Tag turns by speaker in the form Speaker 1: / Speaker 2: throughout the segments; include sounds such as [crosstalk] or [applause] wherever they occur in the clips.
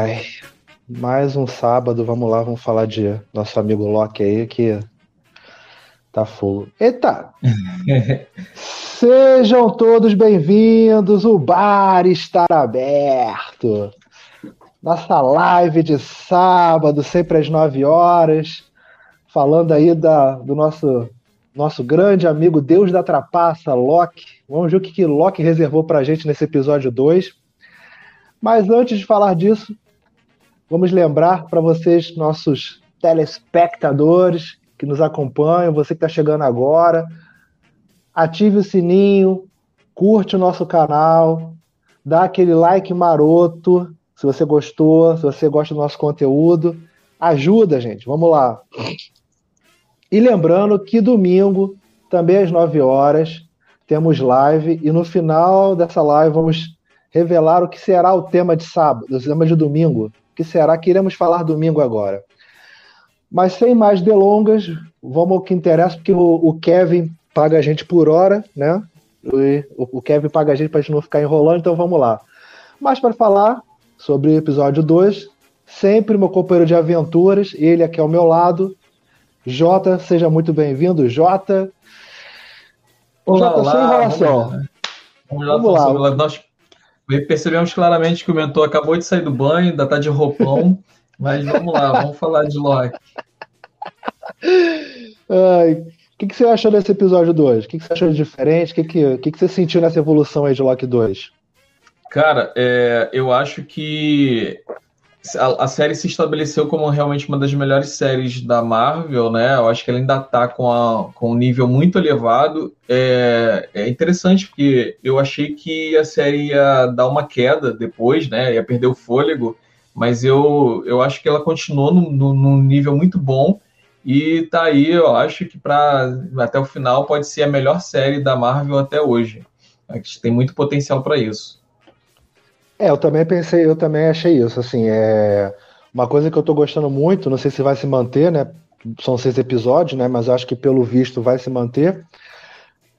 Speaker 1: Ai, mais um sábado, vamos lá, vamos falar de nosso amigo Loki aí que tá fogo. Eita! [laughs] Sejam todos bem-vindos, o bar está aberto. Nossa live de sábado, sempre às 9 horas, falando aí da, do nosso nosso grande amigo Deus da Trapaça, Loki. Vamos ver o que, que Loki reservou pra gente nesse episódio 2. Mas antes de falar disso, vamos lembrar para vocês, nossos telespectadores que nos acompanham, você que está chegando agora, ative o sininho, curte o nosso canal, dá aquele like maroto, se você gostou, se você gosta do nosso conteúdo, ajuda, gente. Vamos lá. E lembrando que domingo, também às 9 horas, temos live e no final dessa live vamos revelar o que será o tema de sábado, o tema de domingo. Que será que iremos falar domingo agora. Mas sem mais delongas, vamos ao que interessa, porque o, o Kevin paga a gente por hora, né? O, o Kevin paga a gente para a gente não ficar enrolando, então vamos lá. Mas para falar sobre o episódio 2, sempre meu companheiro de aventuras, ele aqui ao meu lado, Jota, seja muito bem-vindo, Jota.
Speaker 2: Olá, Jota, olá, sem enrolação. Vamos lá. Vamos lá. Nós percebemos claramente que o mentor acabou de sair do banho, ainda está de roupão, mas vamos lá, vamos falar de Loki.
Speaker 1: O que, que, você achou desse episódio 2? O que, que, você achou de diferente? O que, que, que, que você sentiu nessa evolução aí de Loki 2?
Speaker 2: Cara, é, eu acho que a, a, série se estabeleceu como realmente uma das melhores séries da Marvel, né? Eu acho que ela ainda tá com, a, com um nível muito elevado. É, é, interessante porque eu achei que a série ia dar uma queda depois, né? Ia perder o fôlego, mas eu, eu acho que ela continuou num nível muito bom. E tá aí, eu acho que para até o final pode ser a melhor série da Marvel até hoje. Tem muito potencial para isso.
Speaker 1: É, eu também pensei, eu também achei isso, assim, é uma coisa que eu tô gostando muito, não sei se vai se manter, né? São seis episódios, né? Mas acho que pelo visto vai se manter.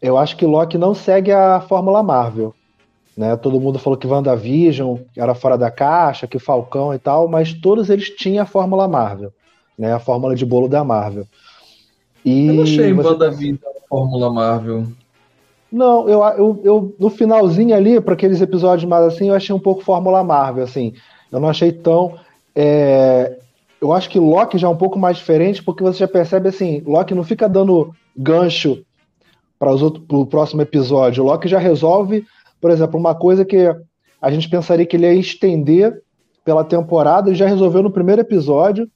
Speaker 1: Eu acho que Loki não segue a fórmula Marvel, né? Todo mundo falou que WandaVision era fora da caixa, que Falcão e tal, mas todos eles tinham a fórmula Marvel, né? A fórmula de bolo da Marvel.
Speaker 2: E eu achei você... WandaVision a fórmula Marvel.
Speaker 1: Não, eu, eu, eu no finalzinho ali, para aqueles episódios mais assim, eu achei um pouco Fórmula Marvel, assim. Eu não achei tão. É... Eu acho que Loki já é um pouco mais diferente, porque você já percebe assim, Loki não fica dando gancho para o próximo episódio. O Loki já resolve, por exemplo, uma coisa que a gente pensaria que ele ia estender pela temporada, e já resolveu no primeiro episódio.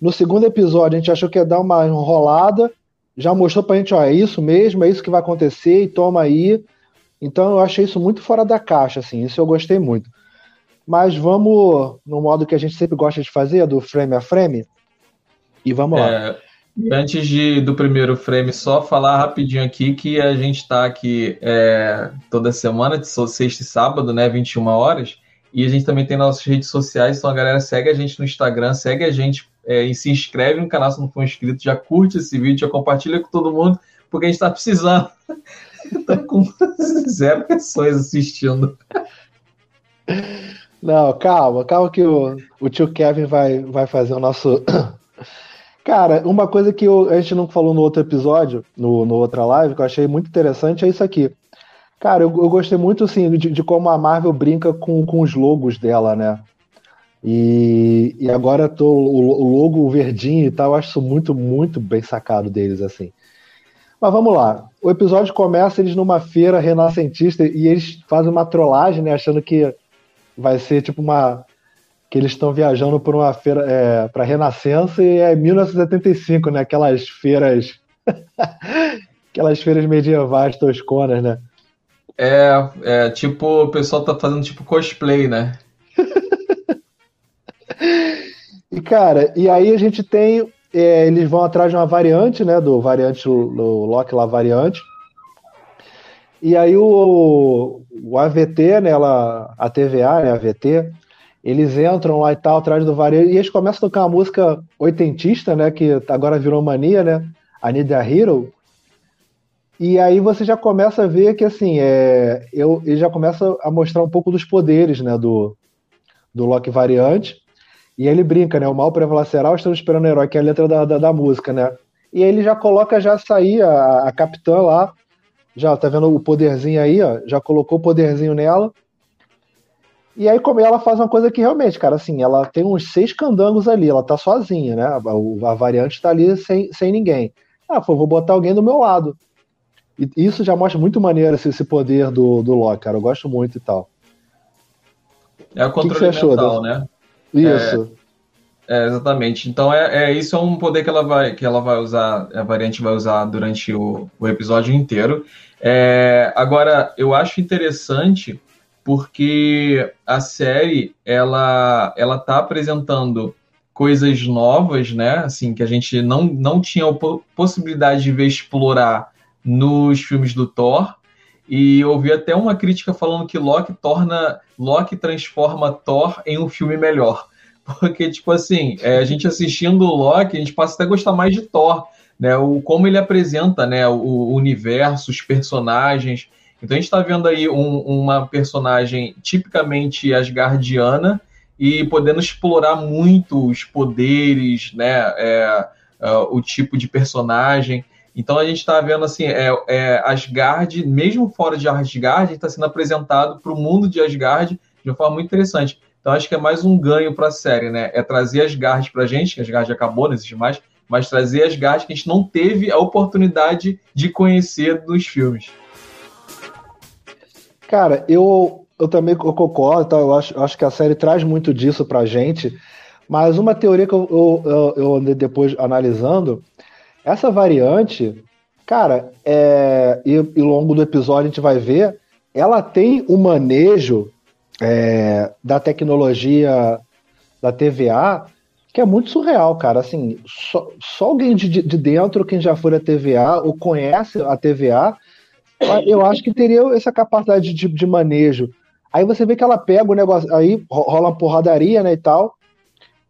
Speaker 1: No segundo episódio, a gente achou que ia dar uma enrolada, já mostrou pra gente, ó, é isso mesmo, é isso que vai acontecer e toma aí. Então eu achei isso muito fora da caixa, assim, isso eu gostei muito. Mas vamos no modo que a gente sempre gosta de fazer, do frame a frame, e vamos é,
Speaker 2: lá. Antes de, do primeiro frame, só falar rapidinho aqui que a gente está aqui é, toda semana, de sexta e sábado, né, 21 horas, e a gente também tem nossas redes sociais, então a galera segue a gente no Instagram, segue a gente é, e se inscreve no canal se não for inscrito, já curte esse vídeo, já compartilha com todo mundo, porque a gente está precisando. [laughs] Estamos com zero pessoas assistindo.
Speaker 1: Não, calma, calma que o, o tio Kevin vai, vai fazer o nosso. [coughs] Cara, uma coisa que eu, a gente não falou no outro episódio, no, no outra live, que eu achei muito interessante é isso aqui. Cara, eu, eu gostei muito assim, de, de, como a Marvel brinca com, com os logos dela, né? E, e agora tô, o, o logo verdinho e tal, eu acho isso muito, muito bem sacado deles, assim. Mas vamos lá. O episódio começa eles numa feira renascentista e eles fazem uma trollagem, né? Achando que vai ser tipo uma. que eles estão viajando por uma feira é, para Renascença e é 1975, né? Aquelas feiras. [laughs] aquelas feiras medievais tosconas, né?
Speaker 2: É, é, tipo, o pessoal tá fazendo tipo cosplay, né?
Speaker 1: E, cara, e aí a gente tem. É, eles vão atrás de uma variante, né? Do variante, do Loki lá, variante. E aí o, o AVT, né? Ela, a TVA, né? A AVT, eles entram lá e tal, atrás do variante. E eles começam a tocar uma música oitentista, né? Que agora virou mania, né? A Need a Hero. E aí você já começa a ver que assim, é, eu, ele já começa a mostrar um pouco dos poderes, né? Do, do Loki variante. E ele brinca, né? O mal prevalecerá, estamos esperando o herói, que é a letra da, da, da música, né? E ele já coloca já sair a, a capitã lá, já tá vendo o poderzinho aí, ó, já colocou o poderzinho nela. E aí como ela faz uma coisa que realmente, cara, assim, ela tem uns seis candangos ali, ela tá sozinha, né? A, a variante tá ali sem, sem ninguém. Ah, foi, vou botar alguém do meu lado. E isso já mostra muito maneiro esse, esse poder do, do Loki, cara. Eu gosto muito e tal.
Speaker 2: É o controle que que mental, né?
Speaker 1: Isso.
Speaker 2: É, é, exatamente. Então é, é isso é um poder que ela vai que ela vai usar, a variante vai usar durante o, o episódio inteiro. É, agora eu acho interessante porque a série ela ela tá apresentando coisas novas, né? Assim que a gente não não tinha possibilidade de ver explorar nos filmes do Thor. E ouvi até uma crítica falando que Loki torna Loki transforma Thor em um filme melhor. [laughs] Porque, tipo assim, é, a gente assistindo o Loki, a gente passa até a gostar mais de Thor, né? O, como ele apresenta né, o, o universo, os personagens. Então a gente está vendo aí um, uma personagem tipicamente asgardiana e podendo explorar muito os poderes, né? É, é, o tipo de personagem. Então a gente está vendo assim, é, é, Asgard, mesmo fora de Asgard, está sendo apresentado para o mundo de Asgard de uma forma muito interessante. Então acho que é mais um ganho para a série, né? É trazer Asgard para a gente, que Asgard acabou, não existe mais, mas trazer Asgard que a gente não teve a oportunidade de conhecer nos filmes.
Speaker 1: Cara, eu, eu também concordo, tá? eu, acho, eu acho que a série traz muito disso para a gente, mas uma teoria que eu, eu, eu andei depois analisando essa variante, cara, é, e, e longo do episódio a gente vai ver, ela tem o manejo é, da tecnologia da TVA que é muito surreal, cara. Assim, só, só alguém de, de dentro, quem já foi da TVA ou conhece a TVA, eu acho que teria essa capacidade de, de manejo. Aí você vê que ela pega o negócio, aí rola uma porradaria, né, e tal,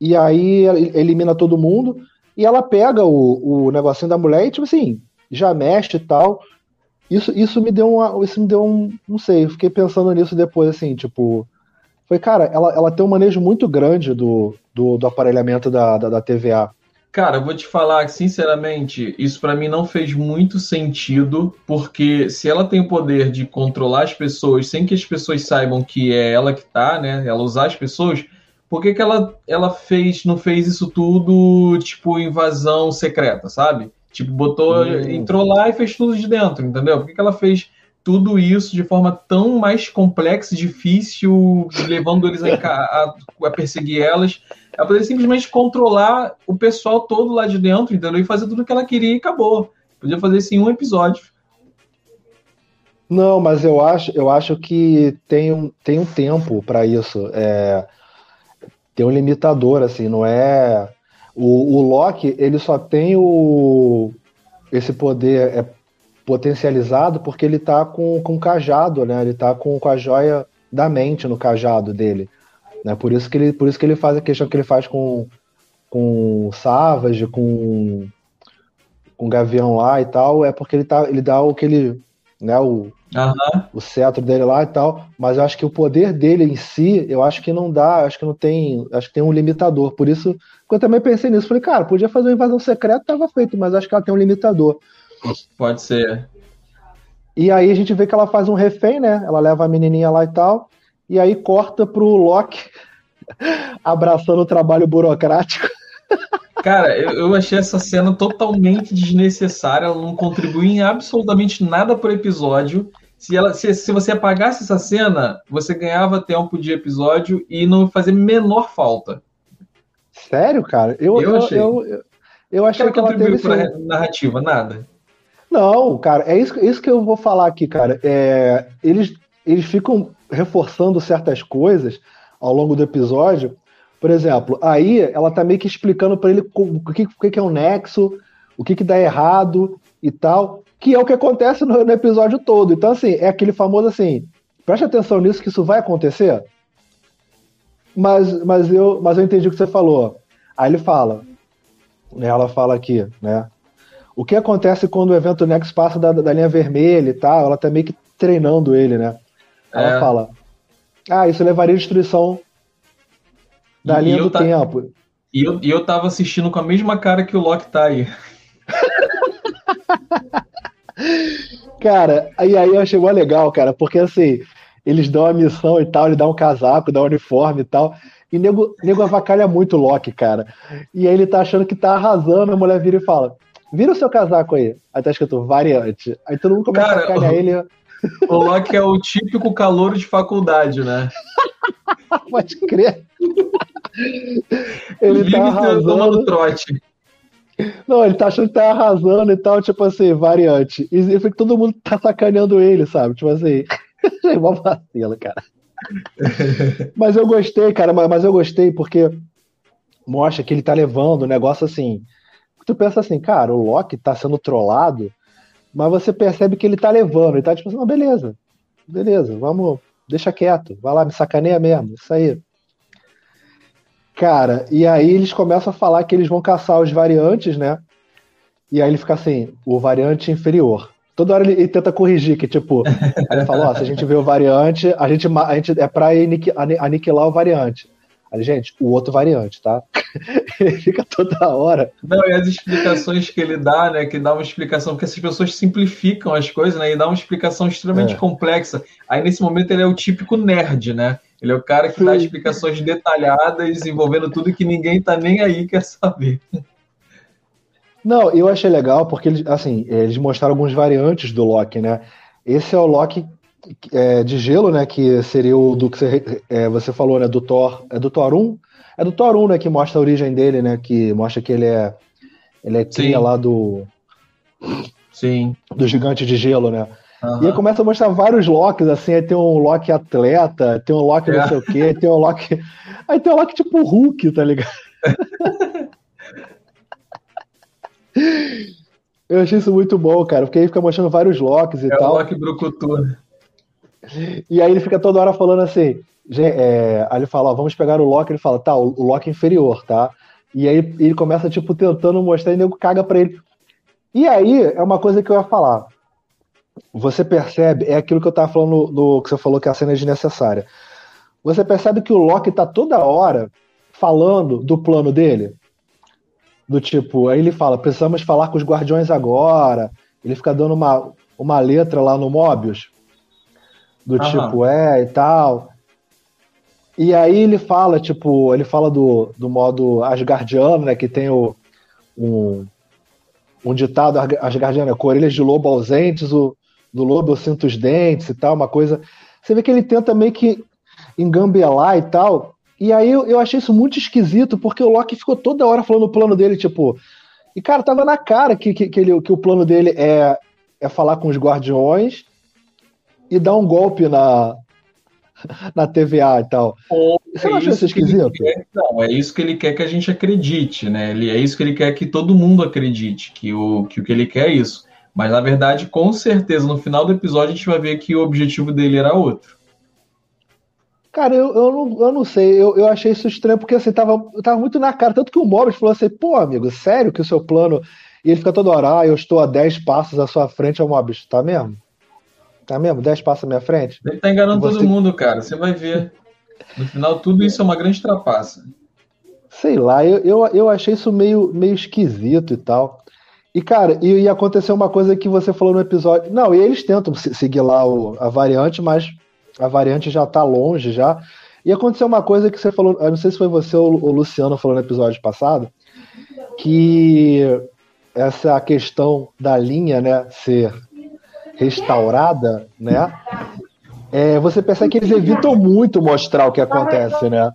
Speaker 1: e aí elimina todo mundo. E ela pega o, o negocinho da mulher e, tipo assim, já mexe e tal. Isso, isso me deu uma. Isso me deu um. Não sei, eu fiquei pensando nisso depois, assim, tipo. Foi, cara, ela, ela tem um manejo muito grande do, do, do aparelhamento da, da, da TVA.
Speaker 2: Cara, eu vou te falar sinceramente, isso para mim não fez muito sentido, porque se ela tem o poder de controlar as pessoas sem que as pessoas saibam que é ela que tá, né? Ela usar as pessoas, por que, que ela, ela fez, não fez isso tudo, tipo, invasão secreta, sabe? Tipo, botou, hum. entrou lá e fez tudo de dentro, entendeu? Por que, que ela fez tudo isso de forma tão mais complexa e difícil, levando eles a, a, a, perseguir elas? Ela poderia simplesmente controlar o pessoal todo lá de dentro, entendeu? E fazer tudo o que ela queria e acabou. Podia fazer isso em um episódio.
Speaker 1: Não, mas eu acho, eu acho que tem um, tem um tempo para isso. É, tem um limitador, assim, não é. O, o Loki, ele só tem o esse poder é potencializado porque ele tá com, com o cajado, né? Ele tá com, com a joia da mente no cajado dele. Né? Por, isso que ele, por isso que ele faz a questão que ele faz com, com Savage, com, com Gavião lá e tal, é porque ele, tá, ele dá o que ele. Né, o,
Speaker 2: uhum.
Speaker 1: o cetro dele lá e tal, mas eu acho que o poder dele em si, eu acho que não dá, acho que não tem, acho que tem um limitador. Por isso, eu também pensei nisso, falei, cara, podia fazer uma invasão secreta, tava feito, mas acho que ela tem um limitador.
Speaker 2: Pode ser.
Speaker 1: E aí a gente vê que ela faz um refém, né? Ela leva a menininha lá e tal, e aí corta pro Loki [laughs] abraçando o trabalho burocrático. [laughs]
Speaker 2: Cara, eu, eu, achei essa cena totalmente desnecessária, ela não contribui em absolutamente nada pro episódio. Se, ela, se, se você apagasse essa cena, você ganhava tempo de episódio e não fazia menor falta.
Speaker 1: Sério, cara? Eu, eu, achei. Eu, eu, eu achei que ela teve
Speaker 2: pra narrativa, nada.
Speaker 1: Não, cara, é isso, isso que eu vou falar aqui, cara. É, eles, eles ficam reforçando certas coisas ao longo do episódio. Por exemplo, aí ela tá meio que explicando para ele o que, o que é um nexo, o que, que dá errado e tal que é o que acontece no, no, episódio todo. Então, assim, é aquele famoso assim, preste atenção nisso que isso vai acontecer. Mas, mas, eu, mas eu entendi o que você falou. Aí ele fala, né, ela fala aqui, né? O que acontece quando o evento Nex passa da, da linha vermelha e tal? Ela tá meio que treinando ele, né? Ela é. fala, ah, isso levaria à destruição Da linha do tá... tempo.
Speaker 2: E eu, e eu tava assistindo com a mesma cara que o Loki tá aí. [laughs]
Speaker 1: cara, e aí eu achei mó legal, cara, porque assim, eles dão a missão e tal, ele dá um casaco, dá um uniforme e tal. E nego, nego avacalha muito o Loki, cara. E aí ele tá achando que tá arrasando, a mulher vira e fala: Vira o seu casaco aí. Aí tá escrito variante. Aí todo mundo começa cara, a sacanear ele.
Speaker 2: O Loki é o típico calor de faculdade, né? [laughs]
Speaker 1: Pode crer. Ele Vive tá arrasando.
Speaker 2: trote.
Speaker 1: Não, ele tá achando que tá arrasando e tal, tipo assim, variante. E fica todo mundo tá sacaneando ele, sabe? Tipo assim. [laughs] é uma vacila, cara. [laughs] mas eu gostei, cara, mas eu gostei porque mostra que ele tá levando o negócio assim. Tu pensa assim, cara, o Loki tá sendo trollado, mas você percebe que ele tá levando, ele tá tipo assim, não, beleza, beleza, vamos, deixa quieto, vai lá, me sacaneia mesmo, isso aí. Cara, e aí eles começam a falar que eles vão caçar os variantes, né? E aí ele fica assim, o variante inferior. Toda hora ele, ele tenta corrigir, que tipo, ele fala, ó, se a gente vê o variante, a gente, a gente é pra aniquilar o variante. Aí, gente, o outro variante, tá? [laughs] ele fica toda hora.
Speaker 2: Não, e as explicações que ele dá, né? Que dá uma explicação, porque essas pessoas simplificam as coisas, né? E dá uma explicação extremamente é. complexa. Aí, nesse momento, ele é o típico nerd, né? Ele é o cara que Sim. dá explicações detalhadas, envolvendo tudo que ninguém tá nem aí quer saber.
Speaker 1: Não, eu achei legal porque eles, assim, eles mostraram alguns variantes do Loki, né? Esse é o Loki é, de gelo, né? Que seria o do que você, é, você falou, né? Do Thor. É do Thor 1? É do Thor 1, né? Que mostra a origem dele, né? Que mostra que ele é. Ele é cria lá do.
Speaker 2: Sim.
Speaker 1: Do gigante de gelo, né? Uhum. E aí começa a mostrar vários Locks, assim, aí tem um Loki atleta, tem um não é. sei o quê, tem um Loki. Aí tem um Loki tipo Hulk, tá ligado? [laughs] Eu achei isso muito bom, cara, porque aí fica mostrando vários Locks e é tal.
Speaker 2: É o Loki Brucutu.
Speaker 1: E aí ele fica toda hora falando assim. É, aí ele fala, ó, vamos pegar o Loki, ele fala, tá, o, o Loki inferior, tá? E aí ele começa, tipo, tentando mostrar e o nego caga pra ele. E aí, é uma coisa que eu ia falar. Você percebe, é aquilo que eu tava falando no, no que você falou que a cena é desnecessária. Você percebe que o Loki tá toda hora falando do plano dele. Do tipo, aí ele fala, precisamos falar com os guardiões agora. Ele fica dando uma, uma letra lá no Mobius do Aham. tipo, é e tal. E aí ele fala, tipo, ele fala do, do modo asgardiano, né, que tem o, um, um ditado asgardiano, é, com orelhas de lobo ausentes, o, do lobo eu sinto os dentes e tal, uma coisa... Você vê que ele tenta meio que engambelar e tal, e aí eu, eu achei isso muito esquisito, porque o Loki ficou toda hora falando o plano dele, tipo... E, cara, tava na cara que, que, que, ele, que o plano dele é, é falar com os guardiões e dar um golpe na, [laughs] na TVA e tal.
Speaker 2: Ou Você não é acha isso esquisito? Quer, não, é isso que ele quer que a gente acredite, né? Ele, é isso que ele quer que todo mundo acredite, que o, que o que ele quer é isso. Mas na verdade, com certeza, no final do episódio, a gente vai ver que o objetivo dele era outro.
Speaker 1: Cara, eu, eu, não, eu não sei, eu, eu achei isso estranho, porque assim, tava, tava muito na cara. Tanto que o Mobius falou assim, pô, amigo, sério que o seu plano. E ele fica toda hora, ah, eu estou a 10 passos à sua frente, é o Mobius, tá mesmo? Tá mesmo? 10 passos à minha frente?
Speaker 2: Ele tá enganando você... todo mundo, cara. Você vai ver. No final, tudo isso é uma grande trapaça.
Speaker 1: Sei lá, eu, eu, eu achei isso meio, meio esquisito e tal. E, cara, e, e aconteceu uma coisa que você falou no episódio. Não, e eles tentam seguir lá o, a variante, mas a variante já tá longe já. E aconteceu uma coisa que você falou, eu não sei se foi você ou o Luciano falou no episódio passado, que essa questão da linha, né, ser restaurada, né? É, você percebe que eles evitam muito mostrar o que acontece, né?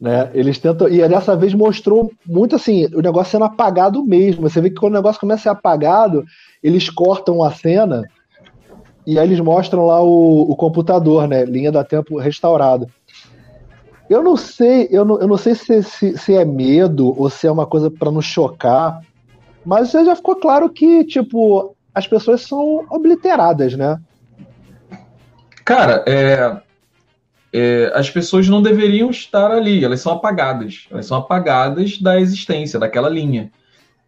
Speaker 1: Né? Eles tentam. E dessa vez mostrou muito assim, o negócio sendo apagado mesmo. Você vê que quando o negócio começa a ser apagado, eles cortam a cena e aí eles mostram lá o, o computador, né? Linha da tempo restaurada. Eu não sei, eu não, eu não sei se, se, se é medo ou se é uma coisa para nos chocar, mas já ficou claro que, tipo, as pessoas são obliteradas, né?
Speaker 2: Cara, é, é, as pessoas não deveriam estar ali, elas são apagadas. Elas são apagadas da existência, daquela linha.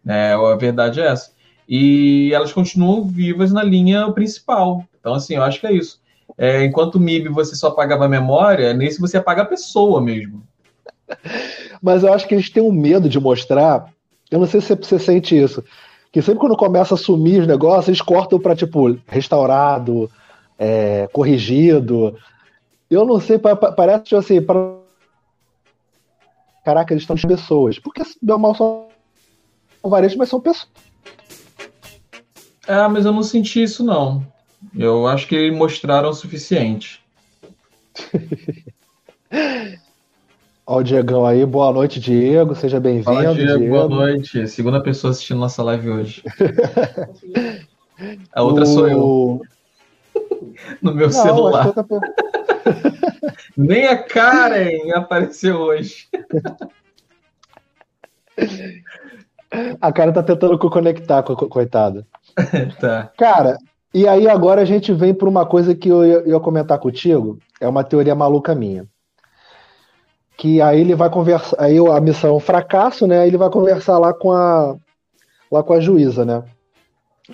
Speaker 2: É, a verdade é essa. E elas continuam vivas na linha principal. Então, assim, eu acho que é isso. É, enquanto o MIB você só apagava a memória, nesse você apaga a pessoa mesmo. [laughs]
Speaker 1: Mas eu acho que eles têm um medo de mostrar. Eu não sei se você sente isso. Que sempre quando começa a sumir os negócios, eles cortam pra, tipo, restaurado, é, corrigido. Eu não sei, parece tipo assim, para Caraca, eles estão de pessoas. Porque deu mal são varejo, mas são pessoas.
Speaker 2: É, mas eu não senti isso, não. Eu acho que mostraram o suficiente. [laughs]
Speaker 1: Ó o Diegão aí, boa noite, Diego, seja bem-vindo.
Speaker 2: Diego, boa noite. Segunda pessoa assistindo nossa live hoje. [laughs] A outra o... sou eu. [laughs] No meu Não, celular. Nem a Karen apareceu hoje.
Speaker 1: A Karen tá tentando conectar, coitada. [laughs]
Speaker 2: tá.
Speaker 1: Cara, e aí agora a gente vem para uma coisa que eu ia, comentar contigo, é uma teoria maluca minha. Que aí ele vai conversar, aí a missão é um fracasso, né? Aí ele vai conversar lá com a lá com a juíza, né?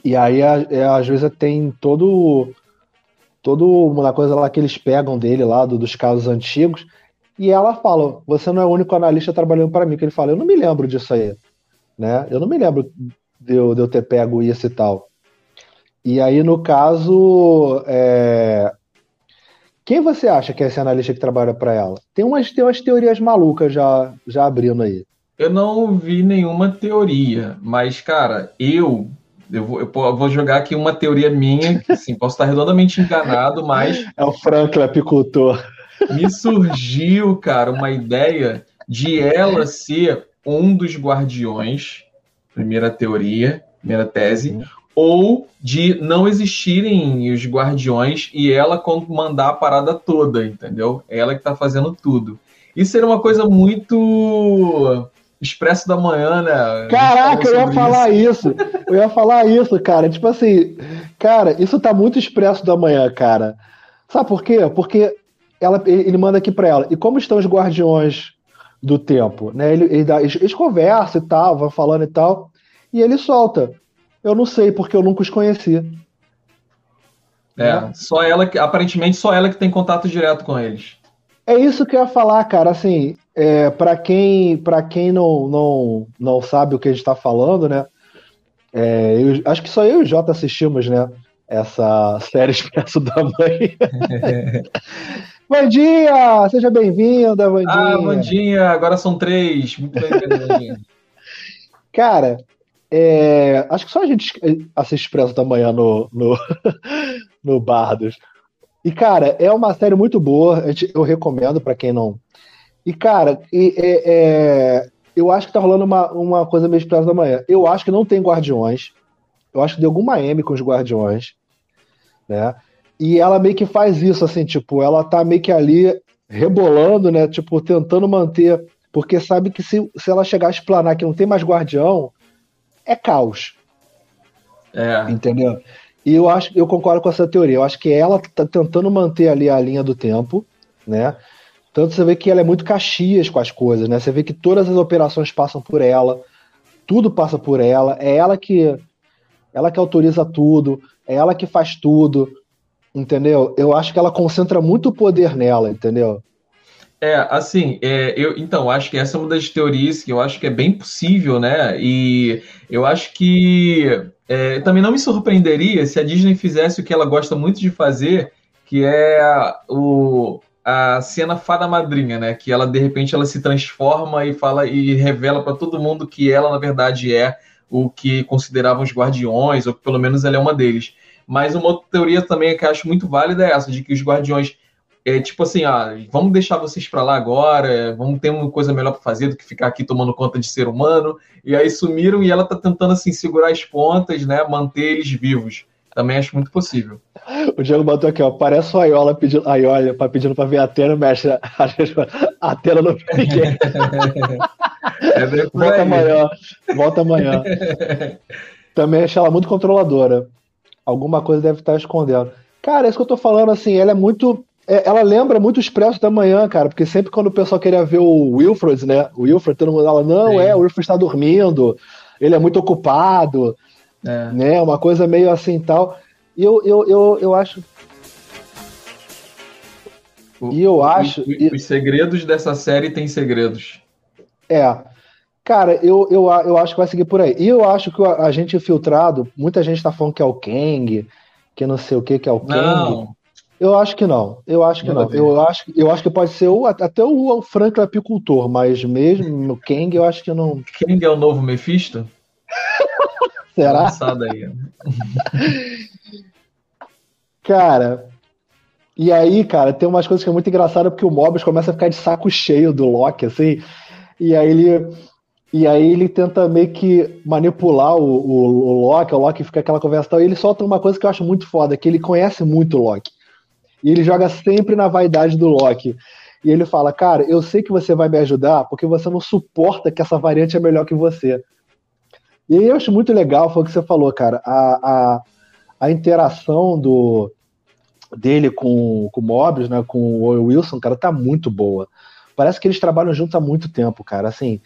Speaker 1: E aí a, a juíza tem todo todo uma coisa lá que eles pegam dele lá do, dos casos antigos e ela fala: "Você não é o único analista trabalhando para mim". Que ele fala: "Eu não me lembro disso aí", né? Eu não me lembro de eu, de eu ter pego isso e tal. E aí, no caso, é... quem você acha que é esse analista que trabalha para ela? Tem umas, tem umas teorias malucas já, já abrindo aí.
Speaker 2: Eu não vi nenhuma teoria, mas, cara, eu eu vou, eu vou, jogar aqui uma teoria minha, que assim, posso estar redondamente enganado, mas.
Speaker 1: É o Franklin apicultor.
Speaker 2: Me surgiu, cara, uma ideia de ela ser um dos guardiões, primeira teoria, primeira tese, uhum ou de não existirem os guardiões e ela mandar a parada toda, entendeu? Ela que tá fazendo tudo. Isso seria uma coisa muito expresso da manhã, né?
Speaker 1: Caraca, eu ia falar isso. isso. Eu ia falar isso, cara. Tipo assim, cara, isso tá muito expresso da manhã, cara. Sabe por quê? Porque ela, ele manda aqui para ela. E como estão os guardiões do tempo, né? Ele, ele dá, eles, eles conversam e tal, vão falando e tal, e ele solta. Eu não sei, porque eu nunca os conheci.
Speaker 2: É, né? só ela que, aparentemente só ela que tem contato direto com eles.
Speaker 1: É isso que eu ia falar, cara. Assim, é, para quem, pra quem não, não, não sabe o que a gente está falando, né? É, eu, acho que só eu e o Jota assistimos, né? Essa [laughs] série Expresso da Mãe. [laughs] Vandinha! Seja bem-vinda, Vandinha! Ah,
Speaker 2: Vandinha! Agora são três. Muito bem-vinda. [laughs]
Speaker 1: Cara, é, acho que só a gente assiste Expresso da Manhã no, no, no Bardos. E, cara, é uma série muito boa. Eu recomendo para quem não. E, cara, e, é, é, eu acho que tá rolando uma, uma coisa meio Expresso da Manhã. Eu acho que não tem Guardiões. Eu acho que deu alguma M com os Guardiões. Né? E ela meio que faz isso, assim, tipo, ela tá meio que ali rebolando, né? Tipo, tentando manter. Porque sabe que se, se ela chegar a explanar que não tem mais guardião, é caos.
Speaker 2: É.
Speaker 1: Entendeu? E eu acho, eu concordo com essa teoria. Eu acho que ela tá tentando manter ali a linha do tempo, né? Tanto você vê que ela é muito caxias com as coisas, né? Você vê que todas as operações passam por ela, tudo passa por ela, é ela que ela que autoriza tudo, é ela que faz tudo, entendeu? Eu acho que ela concentra muito poder nela, entendeu?
Speaker 2: É, assim, é, eu então acho que essa é uma das teorias que eu acho que é bem possível, né? E eu acho que é, também não me surpreenderia se a Disney fizesse o que ela gosta muito de fazer, que é o, a cena fada madrinha, né? Que ela de repente ela se transforma e fala e revela para todo mundo que ela na verdade é o que consideravam os guardiões, ou que pelo menos ela é uma deles. Mas uma outra teoria também que eu acho muito válida é essa, de que os guardiões é tipo assim, ah, vamos deixar vocês para lá agora, vamos ter uma coisa melhor para fazer do que ficar aqui tomando conta de ser humano. E aí sumiram e ela tá tentando assim segurar as pontas, né, manter eles vivos. Também acho muito possível.
Speaker 1: O Diego botou aqui, ó, parece o Aiola pedindo, Aiola, pedindo pra ver a Atena, mexe, a, a Atena não vê ninguém. é volta amanhã, volta amanhã. [laughs] Também acho ela muito controladora. Alguma coisa deve estar escondendo. Cara, é isso que eu tô falando, assim, ela é muito é, ela lembra muito o Expresso da Manhã, cara, porque sempre quando o pessoal queria ver o Wilfred, né? O Wilfred, todo mundo fala, não, Sim. é, o Wilfred está dormindo, ele é muito ocupado, é. né? Uma coisa meio assim tal. E eu, eu, eu, eu acho. e eu acho.
Speaker 2: Os, os segredos dessa série têm segredos.
Speaker 1: É. Cara, eu, eu, eu acho que vai seguir por aí. E eu acho que o agente infiltrado, muita gente tá falando que é o Kang, que não sei o que, que é o Kang. Não. Eu acho que não. Eu acho que não. Eu acho, eu acho que pode ser o, até o, o Franklin Apicultor, mas mesmo no Kang eu acho que não.
Speaker 2: Kang é o novo Mephisto?
Speaker 1: Será? Aí. cara, e aí, cara, tem umas coisas que é muito engraçado porque o Mobius começa a ficar de saco cheio do Loki, assim, e aí ele. E aí ele tenta meio que manipular o, o, o Loki, o Loki fica aquela conversa e tal, e ele solta uma coisa que eu acho muito foda, que ele conhece muito o Loki. E ele joga sempre na vaidade do Loki. E ele fala, cara, eu sei que você vai me ajudar porque você não suporta que essa variante é melhor que você. E aí eu acho muito legal, foi o que você falou, cara, a, a, a interação do dele com, com o Mobius, né, com o Wilson, cara, tá muito boa. Parece que eles trabalham juntos há muito tempo, cara, assim.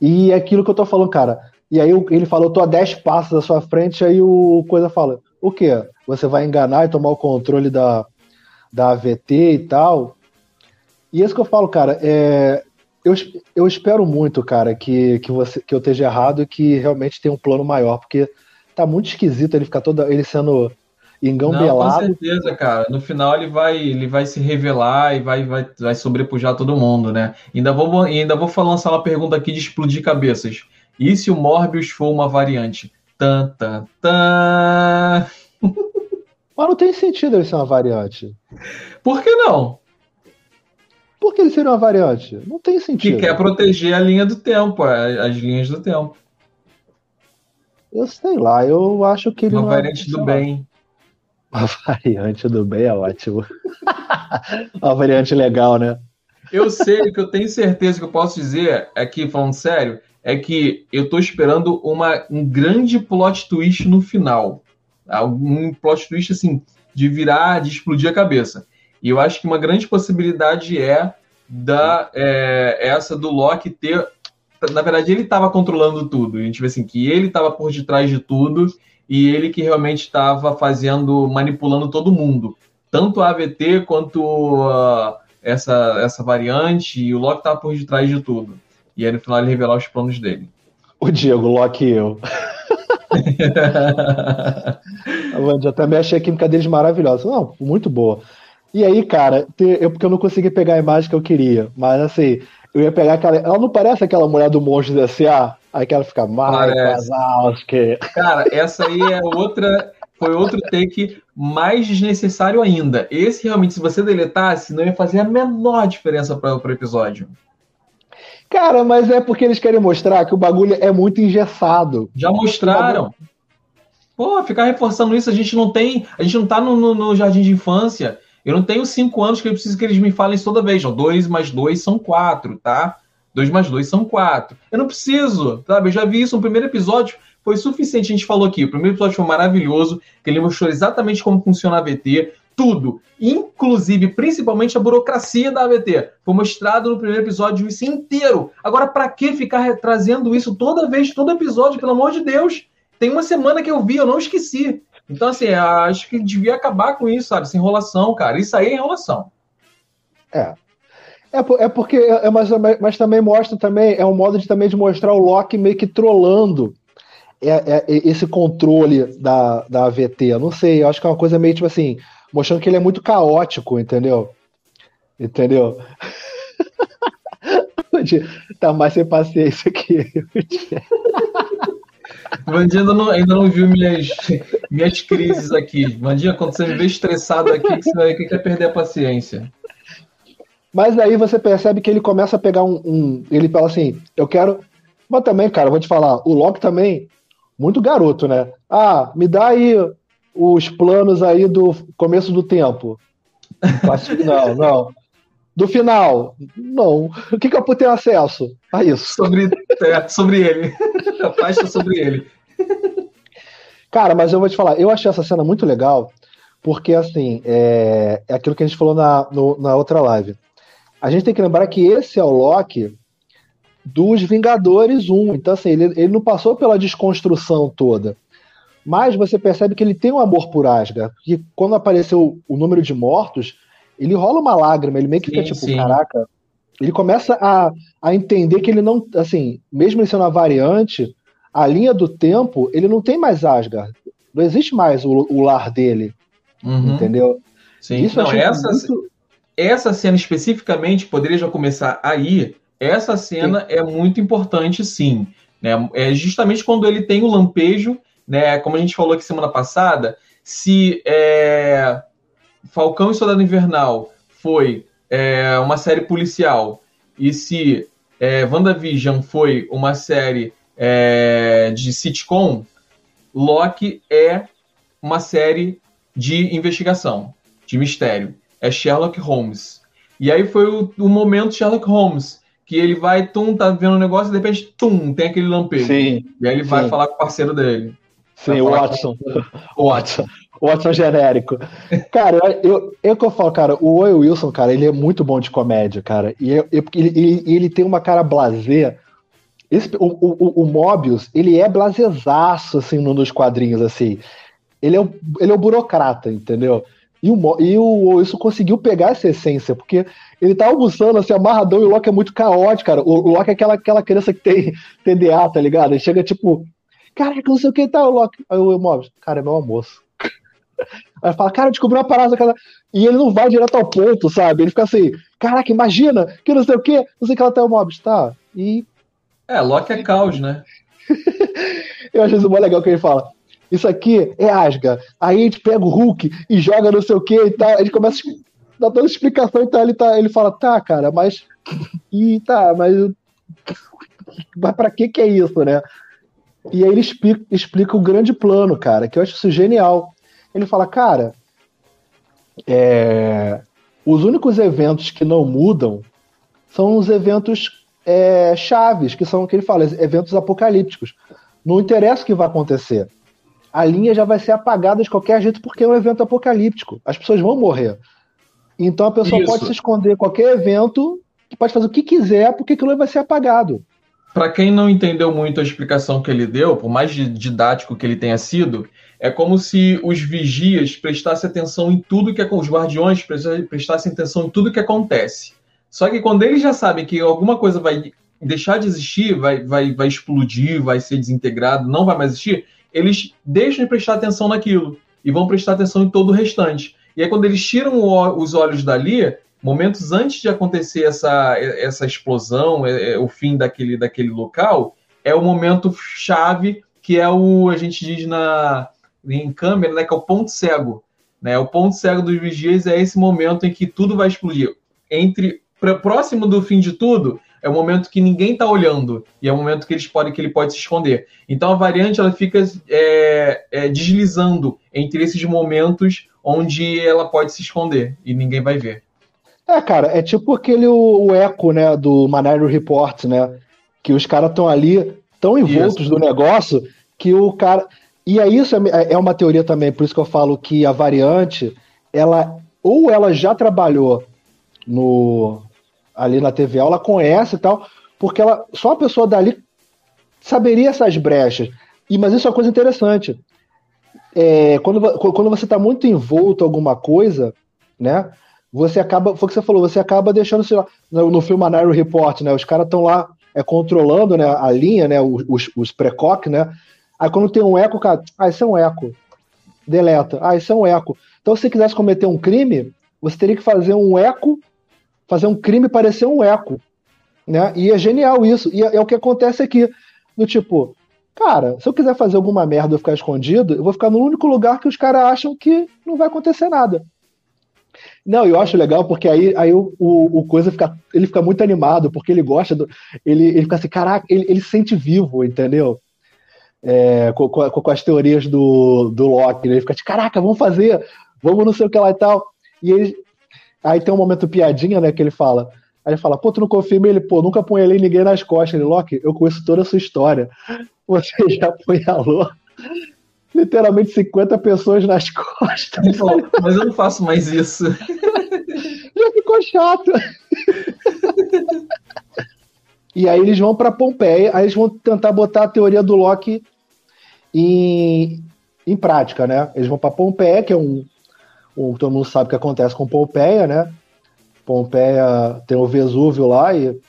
Speaker 1: E é aquilo que eu tô falando, cara. E aí ele falou, tô a 10 passos da sua frente, aí o Coisa fala, o quê? Você vai enganar e tomar o controle da, da AVT e tal? E isso que eu falo, cara, é, eu, eu espero muito, cara, que, que, você, que eu esteja errado e que realmente tenha um plano maior, porque tá muito esquisito ele ficar todo ele sendo engambelado.
Speaker 2: Não, com certeza, cara. No final ele vai, ele vai se revelar e vai, vai, vai sobrepujar todo mundo, né? Ainda vou, ainda vou lançar uma pergunta aqui de explodir cabeças. E se o Morbius for uma variante? Tan, tan, tan. [laughs]
Speaker 1: Mas não tem sentido ele ser uma variante.
Speaker 2: Por que não?
Speaker 1: Por que ele seria uma variante? Não tem sentido.
Speaker 2: Que quer proteger a linha do tempo, as linhas do tempo.
Speaker 1: Eu sei lá, eu acho que ele
Speaker 2: uma é variante do bem. [laughs]
Speaker 1: Uma variante do bem é ótimo. [laughs] uma variante legal, né?
Speaker 2: Eu sei, que eu tenho certeza que eu posso dizer aqui, falando sério, é que eu tô esperando uma, um grande plot twist no final. Um plot twist, assim, de virar, de explodir a cabeça. E eu acho que uma grande possibilidade é da é, essa do Loki ter. Na verdade, ele estava controlando tudo. A gente vê assim que ele estava por detrás de tudo e ele que realmente estava fazendo, manipulando todo mundo. Tanto a AVT quanto uh, essa, essa variante, e o Loki estava por detrás de tudo. E aí no final ele revelar os planos dele.
Speaker 1: O Diego, Loki e eu. [laughs] eu também achei a química deles maravilhosa. Não, muito boa. E aí, cara, eu, porque eu não consegui pegar a imagem que eu queria, mas assim, eu ia pegar aquela. Ela não parece aquela mulher do monstro da S.A.? Aí que ela fica mais
Speaker 2: que. Cara, essa aí é outra. Foi outro take mais desnecessário ainda. Esse realmente, se você deletasse, não ia fazer a menor diferença para o episódio.
Speaker 1: Cara, mas é porque eles querem mostrar que o bagulho é muito engessado.
Speaker 2: Já mostraram. Pô, ficar reforçando isso, a gente não tem. A gente não tá no, no, no jardim de infância. Eu não tenho cinco anos que eu preciso que eles me falem isso toda vez. Ó, dois mais dois são quatro, tá? Dois mais dois são quatro. Eu não preciso, sabe? Eu já vi isso no primeiro episódio. Foi suficiente, a gente falou aqui. O primeiro episódio foi maravilhoso, que ele mostrou exatamente como funciona a AVT, tudo, inclusive, principalmente a burocracia da AVT. Foi mostrado no primeiro episódio isso inteiro. Agora, para que ficar trazendo isso toda vez, todo episódio, pelo amor de Deus? Tem uma semana que eu vi, eu não esqueci. Então, assim, acho que devia acabar com isso, sabe? Essa enrolação, cara. Isso aí é enrolação.
Speaker 1: É. É, é porque, é, mas, mas também mostra também, é um modo de também de mostrar o Loki meio que trolando é, é, esse controle da, da AVT. Eu não sei, eu acho que é uma coisa meio tipo assim, mostrando que ele é muito caótico, entendeu? Entendeu? [laughs] tá mais sem paciência que eu. [laughs]
Speaker 2: Vandinha ainda não, ainda não viu minhas, minhas crises aqui. Vandinha, quando você me vê estressado aqui, você vai quer perder a paciência.
Speaker 1: Mas aí você percebe que ele começa a pegar um, um, Ele fala assim: eu quero. Mas também, cara, vou te falar, o Loki também, muito garoto, né? Ah, me dá aí os planos aí do começo do tempo. [laughs] Não, não. Do final, não. O que, que eu ter acesso a isso?
Speaker 2: Sobre, é, sobre ele. [laughs] A pasta sobre ele.
Speaker 1: Cara, mas eu vou te falar, eu achei essa cena muito legal, porque assim, é, é aquilo que a gente falou na, no, na outra live. A gente tem que lembrar que esse é o Loki dos Vingadores 1. Então, assim, ele, ele não passou pela desconstrução toda. Mas você percebe que ele tem um amor por Asgard. Que quando apareceu o número de mortos, ele rola uma lágrima, ele meio que sim, fica tipo, sim. caraca. Ele começa a, a entender que ele não, assim, mesmo ele sendo uma variante, a linha do tempo, ele não tem mais Asgard. Não existe mais o, o lar dele. Uhum. Entendeu?
Speaker 2: Sim, Isso não, essa, muito... essa cena especificamente poderia já começar aí. Essa cena sim. é muito importante, sim. Né? É justamente quando ele tem o lampejo, né? Como a gente falou aqui semana passada, se é, Falcão e Soldado Invernal foi é, uma série policial e se é, WandaVision foi uma série é, de sitcom, Loki é uma série de investigação, de mistério. É Sherlock Holmes. E aí foi o, o momento Sherlock Holmes, que ele vai, tum, tá vendo um negócio, e de repente, tum, tem aquele lampejo. Sim, e aí ele sim. vai falar com o parceiro dele.
Speaker 1: Sim, o Watson. O [laughs] Watson. O Watson genérico. Cara, eu, eu que eu falo, cara, o Owen Wilson, cara, ele é muito bom de comédia, cara. E eu, eu, ele, ele, tem uma cara blazer. Esse, o, o, o Mobius, ele é blazezaço, assim, nos quadrinhos, assim. Ele é, o, ele é o burocrata, entendeu? E o, e o Wilson conseguiu pegar essa essência, porque ele tá almoçando assim, amarradão, e o Loki é muito caótico, cara. O, o Loki é aquela, aquela criança que tem TDA, tá ligado? Ele chega tipo, caraca, não sei o que tá, o Loki. Aí o Mobius, cara, é meu almoço. Aí fala, cara, descobriu uma parada. Cara. E ele não vai direto ao ponto, sabe? Ele fica assim, caraca, imagina, que não sei o que, não sei o que ela tá o Mobius, tá? E.
Speaker 2: É, Loki é caos, né? [laughs]
Speaker 1: Eu acho isso muito legal que ele fala. Isso aqui é Asga. Aí a gente pega o Hulk e joga não sei o que e tal. A gente começa a dar toda a explicação e tal. Ele, tá, ele fala, tá, cara, mas. [laughs] E tá, mas. Mas pra que que é isso, né? E aí ele explica, explica o grande plano, cara, que eu acho isso genial. Ele fala, cara, é, os únicos eventos que não mudam são os eventos é, chaves, que são o que ele fala, eventos apocalípticos. Não interessa o que vai acontecer. A linha já vai ser apagada de qualquer jeito porque é um evento apocalíptico. As pessoas vão morrer. Então a pessoa Isso. pode se esconder em qualquer evento, pode fazer o que quiser, porque aquilo vai ser apagado.
Speaker 2: Para quem não entendeu muito a explicação que ele deu, por mais didático que ele tenha sido, é como se os vigias prestassem atenção em tudo que é os guardiões prestassem atenção em tudo que acontece. Só que quando eles já sabem que alguma coisa vai deixar de existir, vai, vai, vai explodir, vai ser desintegrado, não vai mais existir, eles deixam de prestar atenção naquilo e vão prestar atenção em todo o restante. E aí, quando eles tiram o, os olhos dali, momentos antes de acontecer essa, essa explosão, é, é, o fim daquele, daquele local, é o momento chave que é o, a gente diz na, em câmera, né, que é o ponto cego. Né? O ponto cego dos vigias é esse momento em que tudo vai explodir. Entre próximo do fim de tudo, é o momento que ninguém está olhando e é o momento que, eles podem, que ele pode se esconder. Então a variante ela fica é, é, deslizando entre esses momentos onde ela pode se esconder e ninguém vai ver.
Speaker 1: É, cara, é tipo aquele o, o eco, né, do Minority Report, né? Que os caras estão ali tão envoltos isso. do negócio que o cara. E é isso, é, é uma teoria também, por isso que eu falo que a variante, ela ou ela já trabalhou no ali na TV, ela conhece e tal, porque ela só a pessoa dali saberia essas brechas. E mas isso é uma coisa interessante. É, quando, quando você está muito envolto em alguma coisa, né? você acaba, foi o que você falou, você acaba deixando, sei lá, no, no filme Anaro Report, né? Os caras estão lá é, controlando né, a linha, né? Os, os precoc, né? Aí quando tem um eco, cara, ah, isso é um eco. Deleta. Ah, isso é um eco. Então, se você quisesse cometer um crime, você teria que fazer um eco, fazer um crime parecer um eco. Né? E é genial isso. E é, é o que acontece aqui. Do tipo, cara, se eu quiser fazer alguma merda e ficar escondido, eu vou ficar no único lugar que os caras acham que não vai acontecer nada. Não, eu acho legal porque aí, aí o, o, o, coisa fica. Ele fica muito animado, porque ele gosta do. Ele, ele fica assim, caraca, ele, ele se sente vivo, entendeu? É, com, com, com, as teorias do, do Loki. Né? Ele fica assim, caraca, vamos fazer, vamos não sei o que lá e tal. E ele. Aí tem um momento piadinha, né, que ele fala. Aí ele fala, pô, tu não confia ele, pô, nunca ali ninguém nas costas. Ele, Loki, eu conheço toda a sua história. Você [laughs] já apunhalou literalmente 50 pessoas nas costas.
Speaker 2: Mas eu não faço mais isso. [laughs]
Speaker 1: Já ficou chato. [laughs] e aí eles vão para Pompeia, aí eles vão tentar botar a teoria do Loki em, em prática, né? Eles vão para Pompeia, que é um, o, todo mundo sabe o que acontece com Pompeia, né? Pompeia tem o Vesúvio lá e.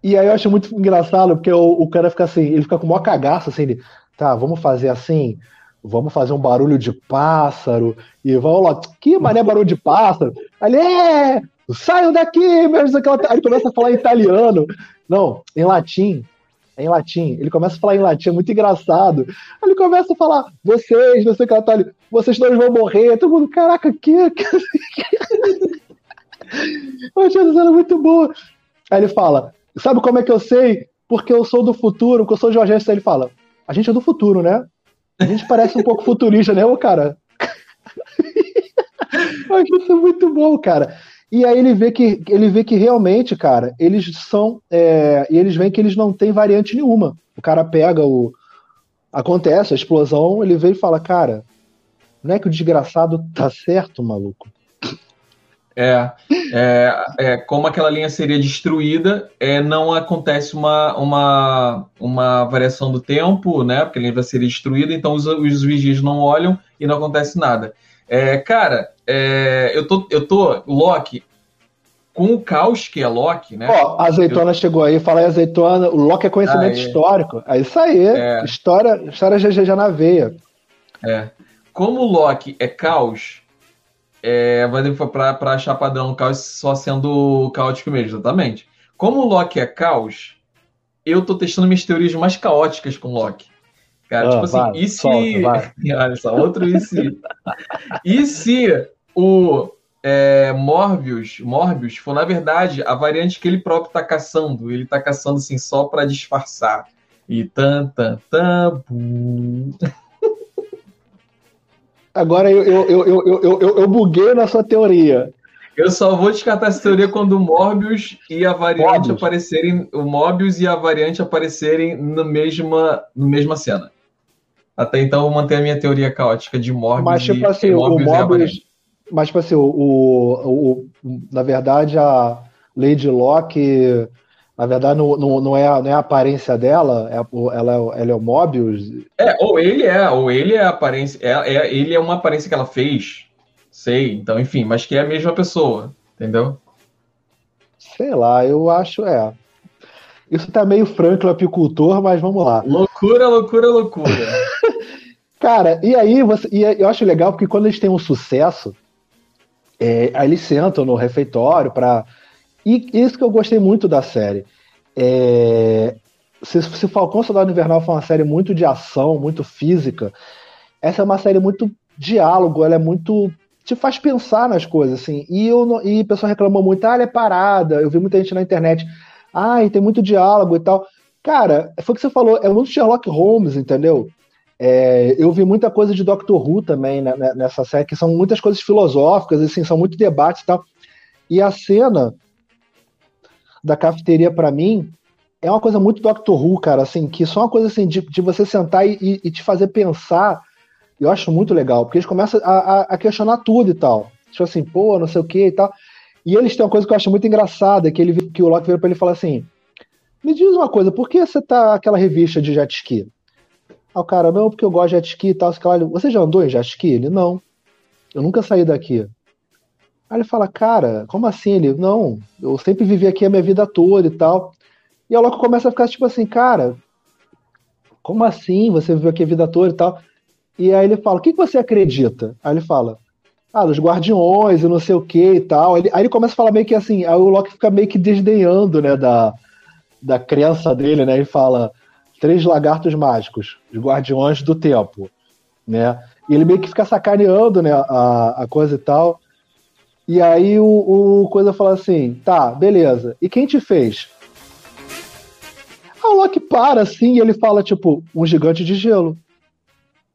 Speaker 1: E aí eu acho muito engraçado, porque o, o cara fica assim, ele fica com o maior assim, ele, tá, vamos fazer assim, vamos fazer um barulho de pássaro, e vamos lá, que mané barulho de pássaro? Ele, é, saiam daqui, meus... Aí ele começa a falar em italiano, não, em latim, em latim. Ele começa a falar em latim, é muito engraçado. Ele começa a falar, vocês, não sei o que tá vocês todos vão morrer. Todo mundo, caraca, que. [laughs] eu achei essa cena muito boa. Aí ele fala, sabe como é que eu sei? Porque eu sou do futuro, porque eu sou Jorge Ele fala, a gente é do futuro, né? A gente parece um pouco futurista, né, ô cara? [laughs] eu acho isso muito bom, cara. E aí ele vê que ele vê que realmente, cara, eles são. É, e eles veem que eles não têm variante nenhuma. O cara pega o. Acontece a explosão, ele vê e fala, cara, não é que o desgraçado tá certo, maluco?
Speaker 2: É, é, é, como aquela linha seria destruída, é, não acontece uma, uma, uma variação do tempo, né? Porque a linha seria destruída, então os, os vigias não olham e não acontece nada. É, cara, é, eu, tô, eu tô, Loki, com o caos que é Loki, né?
Speaker 1: Ó, a azeitona eu... chegou aí, fala aí, azeitona, o Loki é conhecimento histórico. É isso aí, é. história, história GG já na veia.
Speaker 2: É. Como o Loki é caos, é, vai para pra achar padrão caos só sendo caótico mesmo, exatamente. Como o Loki é caos, eu tô testando minhas teorias mais caóticas com o Loki. Cara, ah, tipo assim, e se. Solta, [laughs] Olha só, outro e se. e se o é, Morbius, Morbius for, na verdade, a variante que ele próprio está caçando. Ele está caçando assim só para disfarçar. E tan, tan, tan, [laughs]
Speaker 1: Agora eu, eu, eu, eu, eu, eu, buguei na sua teoria.
Speaker 2: Eu só vou descartar essa teoria quando o Morbius e a variante Morbius. aparecerem. O Morbius e a variante aparecerem na mesma, no mesma cena. Até então eu mantenho a minha teoria caótica de Morbius.
Speaker 1: Mas, tipo assim, e, Morbius o Morbius. Mas, tipo assim, o, o, o, na verdade, a Lady Locke, na verdade, não, não, não, é, não é a aparência dela, é, ela, ela é o Mobius.
Speaker 2: É, ou ele é, ou ele é a aparência, é, é, ele é uma aparência que ela fez, sei, então, enfim, mas que é a mesma pessoa, entendeu?
Speaker 1: Sei lá, eu acho, é. Isso tá meio franco apicultor, mas vamos lá.
Speaker 2: Loucura, loucura, loucura.
Speaker 1: Cara, e aí você, e eu acho legal porque quando eles têm um sucesso, é, aí eles sentam no refeitório para. E isso que eu gostei muito da série. É... Se, se Falcão Soldado Invernal foi uma série muito de ação, muito física, essa é uma série muito diálogo, ela é muito. te faz pensar nas coisas, assim. E, eu, e o pessoal reclamou muito, ah, ela é parada. Eu vi muita gente na internet, ah, e tem muito diálogo e tal. Cara, foi o que você falou, é muito Sherlock Holmes, entendeu? É, eu vi muita coisa de Doctor Who também né, né, nessa série, que são muitas coisas filosóficas, assim, são muito debates e tal. E a cena da cafeteria, para mim, é uma coisa muito Doctor Who, cara, assim, que só uma coisa assim, de, de você sentar e, e, te fazer pensar, eu acho muito legal, porque eles começam a, a, a, questionar tudo e tal. Tipo assim, pô, não sei o que e tal. E eles têm uma coisa que eu acho muito engraçada, que, ele, que o Locke veio pra ele e fala assim, me diz uma coisa, por que você tá aquela revista de jet ski? Aí o cara, não, porque eu gosto de jet ski e tal. Você já andou em jet ski? Ele, não. Eu nunca saí daqui. Aí ele fala, cara, como assim? Ele, não, eu sempre vivi aqui a minha vida toda e tal. E aí o Loco começa a ficar tipo assim, cara, como assim? Você viveu aqui a vida toda e tal. E aí ele fala, o que, que você acredita? Aí ele fala, ah, nos guardiões e não sei o que e tal. Aí ele, aí ele começa a falar meio que assim, aí o Loki fica meio que desdenhando, né, da, da crença dele, né, e fala, três lagartos mágicos, os guardiões do tempo, né? E ele meio que fica sacaneando, né, a, a coisa e tal. E aí o, o coisa fala assim, tá, beleza. E quem te fez? A Loki para assim e ele fala, tipo, um gigante de gelo.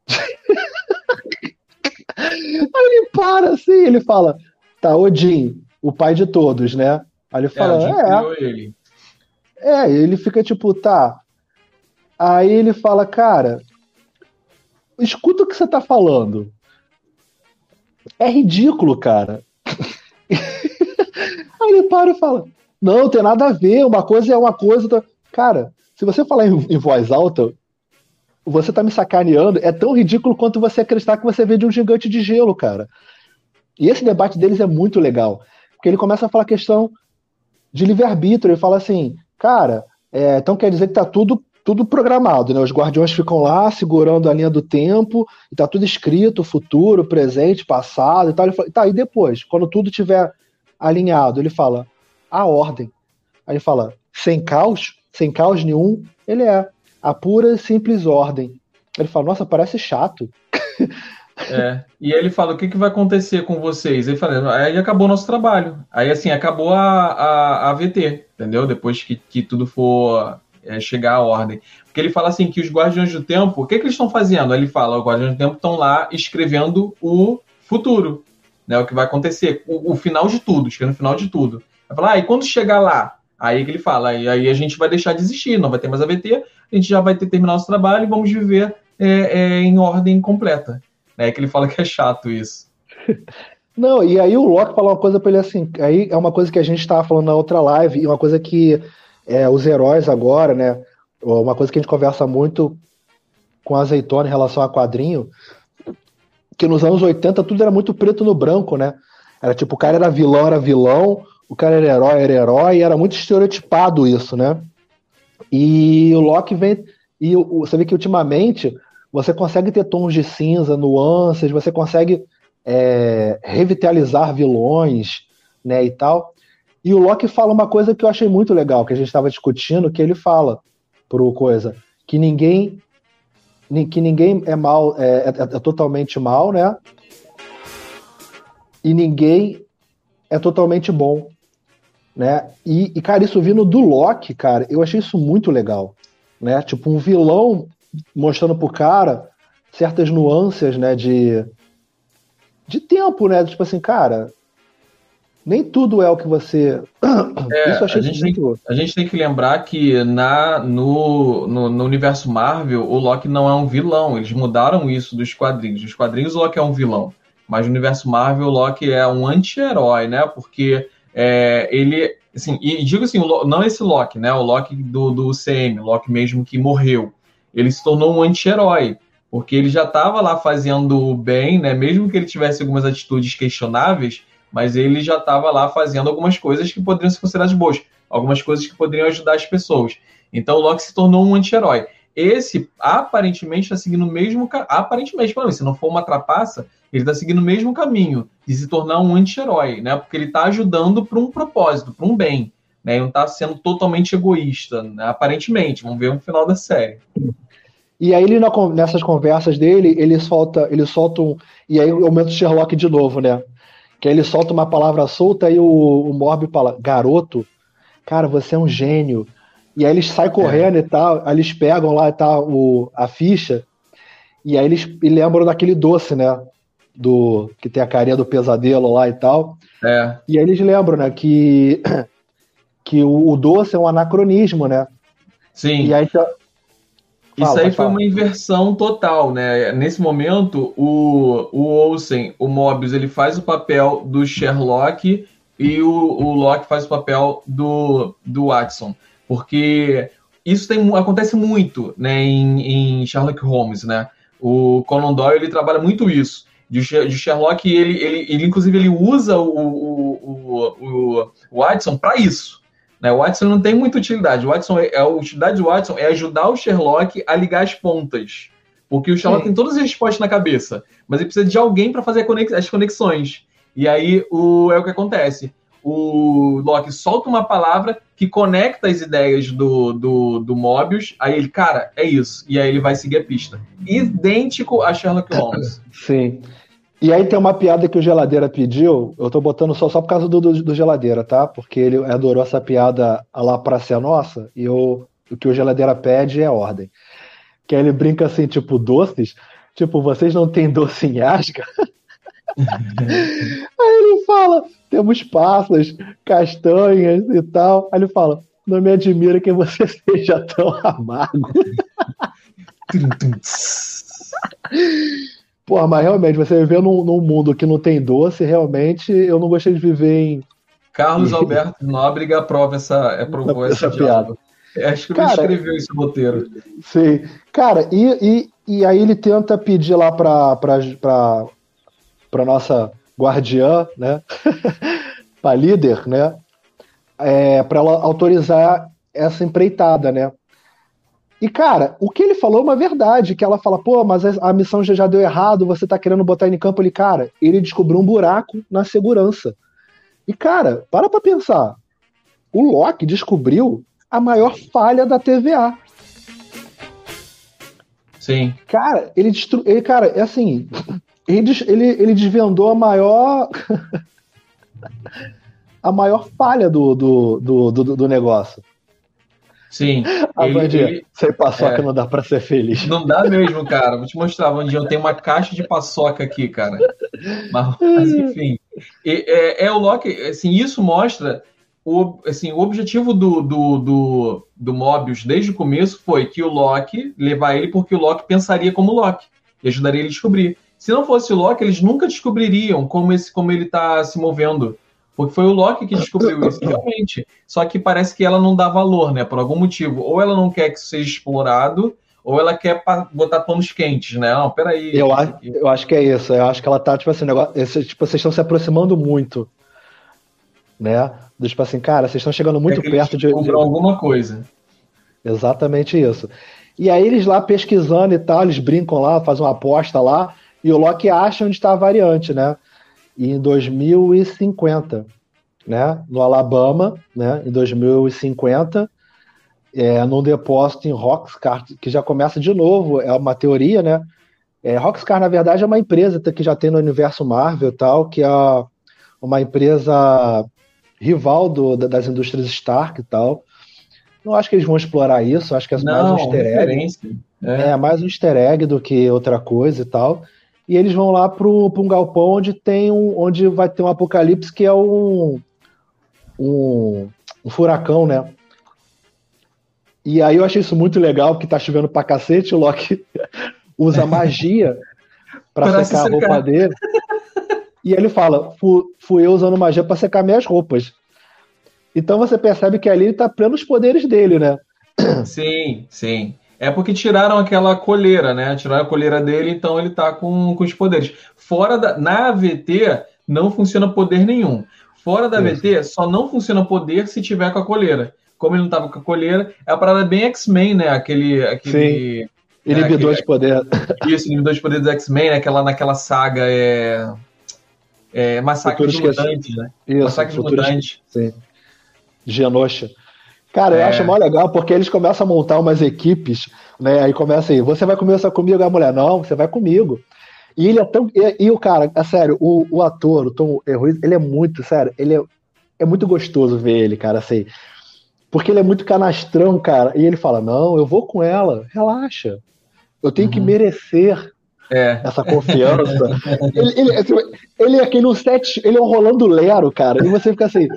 Speaker 1: [laughs] aí ele para assim, ele fala, tá, Odin, o pai de todos, né? Aí ele fala, é. é. Ele. É, ele fica tipo, tá, Aí ele fala, cara, escuta o que você tá falando. É ridículo, cara. [laughs] Aí ele para e fala: Não, tem nada a ver, uma coisa é uma coisa. Cara, se você falar em, em voz alta, você tá me sacaneando, é tão ridículo quanto você acreditar que você vê de um gigante de gelo, cara. E esse debate deles é muito legal. Porque ele começa a falar a questão de livre-arbítrio. Ele fala assim, cara, é, então quer dizer que tá tudo, tudo programado, né? Os guardiões ficam lá segurando a linha do tempo, e tá tudo escrito, futuro, presente, passado e tal. Ele fala, tá, e depois, quando tudo tiver alinhado, ele fala, a ordem. Aí ele fala, sem caos, sem caos nenhum, ele é a pura e simples ordem. Ele fala, nossa, parece chato. [laughs]
Speaker 2: É. E ele fala: o que, que vai acontecer com vocês? Ele fala: aí acabou o nosso trabalho. Aí, assim, acabou a, a, a VT, entendeu? Depois que, que tudo for é, chegar à ordem. Porque ele fala assim: que os Guardiões do Tempo, o que, que eles estão fazendo? Ele fala: os Guardiões do Tempo estão lá escrevendo o futuro, né? O que vai acontecer, o, o final de tudo, escrevendo o final de tudo. Vai falar: ah, e quando chegar lá? Aí que ele fala: aí, aí a gente vai deixar de existir, não vai ter mais a VT, a gente já vai ter terminado o trabalho e vamos viver é, é, em ordem completa. É que ele fala que é chato isso. [laughs]
Speaker 1: Não, e aí o Loki fala uma coisa pra ele assim, aí é uma coisa que a gente estava falando na outra live, e uma coisa que é, os heróis agora, né, uma coisa que a gente conversa muito com a Azeitona em relação a quadrinho, que nos anos 80 tudo era muito preto no branco, né? Era tipo, o cara era vilão, era vilão, o cara era herói, era herói, e era muito estereotipado isso, né? E o Loki vem. E você vê que ultimamente você consegue ter tons de cinza, nuances, você consegue é, revitalizar vilões, né, e tal. E o Loki fala uma coisa que eu achei muito legal, que a gente estava discutindo, que ele fala pro coisa, que ninguém que ninguém é mal, é, é, é totalmente mal, né? E ninguém é totalmente bom, né? E, e, cara, isso vindo do Loki, cara, eu achei isso muito legal, né? Tipo, um vilão mostrando pro cara certas nuances, né, de de tempo, né? Tipo assim, cara, nem tudo é o que você. [clears throat]
Speaker 2: É, Isso achei a, gente muito... tem, a gente tem que lembrar que na, no, no, no, universo Marvel, o Loki não é um vilão. Eles mudaram isso dos quadrinhos. Nos quadrinhos, o Loki é um vilão. Mas no universo Marvel, o Loki é um anti-herói, né? Porque é, ele. Assim, e digo assim, não esse Loki, né? O Loki do, do UCM, o Loki mesmo que morreu ele se tornou um anti-herói, porque ele já estava lá fazendo bem, né? Mesmo que ele tivesse algumas atitudes questionáveis, mas ele já estava lá fazendo algumas coisas que poderiam ser consideradas boas, algumas coisas que poderiam ajudar as pessoas. Então o Loki se tornou um anti-herói. Esse aparentemente está seguindo o mesmo aparentemente, para mim, se não for uma trapaça, ele está seguindo o mesmo caminho de se tornar um anti-herói, né? Porque ele está ajudando para um propósito, para um bem, né? Ele não está sendo totalmente egoísta, né? aparentemente. Vamos ver no final da série.
Speaker 1: E aí ele nessas conversas dele, ele solta, ele solta um, e aí aumenta o Sherlock de novo, né? Que aí ele solta uma palavra solta e o, o Morb fala, garoto, cara, você é um gênio. E aí eles saem correndo é. e tal, aí eles pegam lá e tal o, a ficha, e aí eles e lembram daquele doce, né? Do, que tem a carinha do pesadelo lá e tal.
Speaker 2: É.
Speaker 1: E aí eles lembram, né, que, [clears throat] que o, o doce é um anacronismo, né?
Speaker 2: Sim.
Speaker 1: E aí,
Speaker 2: Fala, Isso aí foi uma inversão total, né? Nesse momento, o, o Olsen, o Mobius, ele faz o papel do Sherlock e o, o Locke faz o papel do, do Watson. Porque isso tem, acontece muito né, em, em Sherlock Holmes, né? O Conan Doyle, ele trabalha muito isso. De, de Sherlock, ele, ele, ele, inclusive, ele usa o, o, o, o Watson para isso né? O Watson não tem muita utilidade. O Watson é, a utilidade do Watson é ajudar o Sherlock a ligar as pontas. Porque o Sherlock Sim. tem todas as respostas na cabeça, mas ele precisa de alguém para fazer as conexões. E aí o, é o que acontece. O Locke solta uma palavra que conecta as ideias do, do, do Mobius. Aí ele, cara, é isso. E aí ele vai seguir a pista. Idêntico a Sherlock Holmes. [laughs]
Speaker 1: Sim. E aí tem uma piada que o Geladeira pediu, eu tô botando só, só por causa do, do, do Geladeira, tá? Porque ele adorou essa piada lá pra ser nossa, e eu, o que o Geladeira pede é ordem. Que aí ele brinca assim, tipo, doces? Tipo, vocês não têm doce em asca? [laughs] aí ele fala, temos passas, castanhas e tal. Aí ele fala, não me admira que você [laughs] seja tão amargo. [laughs] Porra, mas realmente, você viver num, num, mundo que não tem doce, realmente, eu não gostei de viver em.
Speaker 2: Carlos [laughs] Alberto Nóbrega aprova essa, aprovou essa, essa piada. Acho que ele escreveu esse roteiro.
Speaker 1: Sim. Cara, e, e, e aí ele tenta pedir lá pra, pra, pra, pra nossa guardiã, né? [laughs] pra líder, né? É, pra ela autorizar essa empreitada, né? E, cara, o que ele falou é uma verdade, que ela fala, pô, mas a missão já, deu errado, você tá querendo botar ele em campo. Ele, cara, ele descobriu um buraco na segurança. E, cara, para pra pensar. O Loki descobriu a maior falha da TVA.
Speaker 2: Sim.
Speaker 1: Cara, ele destru... ele, cara, é assim, ele, ele, ele desvendou a maior [laughs] a maior falha do, do, do, do, do negócio.
Speaker 2: Sim.
Speaker 1: A ele, ele, sem paçoca é, não dá pra ser feliz.
Speaker 2: Não dá mesmo, cara. Vou te mostrar, Vandinho. Eu tenho uma caixa de paçoca aqui, cara. Mas, mas enfim. É, é, o Loki, assim, isso mostra o, assim, o objetivo do, do, do, do Mobius desde o começo foi que o Loki levar ele porque o Loki pensaria como Loki e ajudaria ele a descobrir. Se não fosse o Loki, eles nunca descobririam como, esse, como ele está se movendo. Porque foi o Loki que descobriu isso, realmente. Só que parece que ela não dá valor, né? Por algum motivo. Ou ela não quer que isso seja explorado, ou ela quer botar panos quentes, né? Não, peraí.
Speaker 1: Eu, acho, eu acho que é isso. Eu acho que ela tá, tipo assim, negócio, esse, tipo, vocês estão se aproximando muito. Né? Do, tipo assim, cara, vocês estão chegando muito é perto de,
Speaker 2: de. alguma coisa.
Speaker 1: Exatamente isso. E aí eles lá pesquisando e tal, eles brincam lá, fazem uma aposta lá, e o Loki acha onde está a variante, né? E em 2050, né? No Alabama, né? Em 2050, é, num depósito em Roxcar, que já começa de novo, é uma teoria, né? É, Roxcar, na verdade, é uma empresa que já tem no universo Marvel tal, que é uma empresa rival do, das indústrias Stark e tal. Não acho que eles vão explorar isso, acho que é mais um easter egg. É. é. mais um easter egg do que outra coisa e tal. E eles vão lá para um galpão onde tem um, onde vai ter um apocalipse que é um, um, um furacão, né? E aí eu achei isso muito legal, porque tá chovendo pra cacete, o Loki [laughs] usa magia para secar a roupa dele. E ele fala: fui eu usando magia para secar minhas roupas. Então você percebe que ali ele tá pleno os poderes dele, né?
Speaker 2: Sim, sim. É porque tiraram aquela coleira, né? Tiraram a coleira dele, então ele tá com, com os poderes. Fora da. Na AVT não funciona poder nenhum. Fora da Isso. AVT só não funciona poder se tiver com a coleira. Como ele não tava com a coleira, é a parada bem X-Men, né? Aquele. aquele
Speaker 1: Sim. Inibidor é, de poder. [laughs]
Speaker 2: Isso, inibidor de poder dos X-Men, né? Aquela, naquela saga é. É, Massacre de Mutantes, né?
Speaker 1: Isso, Massacre de Mutantes. Sim. Genosha. Cara, é. eu acho mó legal porque eles começam a montar umas equipes, né? Aí começa aí, você vai começar comigo? A mulher, não, você vai comigo. E ele é tão. E, e o cara, é sério, o, o ator, o Tom Ruiz, ele é muito, sério, ele é, é muito gostoso ver ele, cara, assim. Porque ele é muito canastrão, cara. E ele fala: Não, eu vou com ela, relaxa. Eu tenho uhum. que merecer é. essa confiança. [laughs] ele, ele, assim, ele é aquele no set, ele é um Rolando Lero, cara. E você fica assim.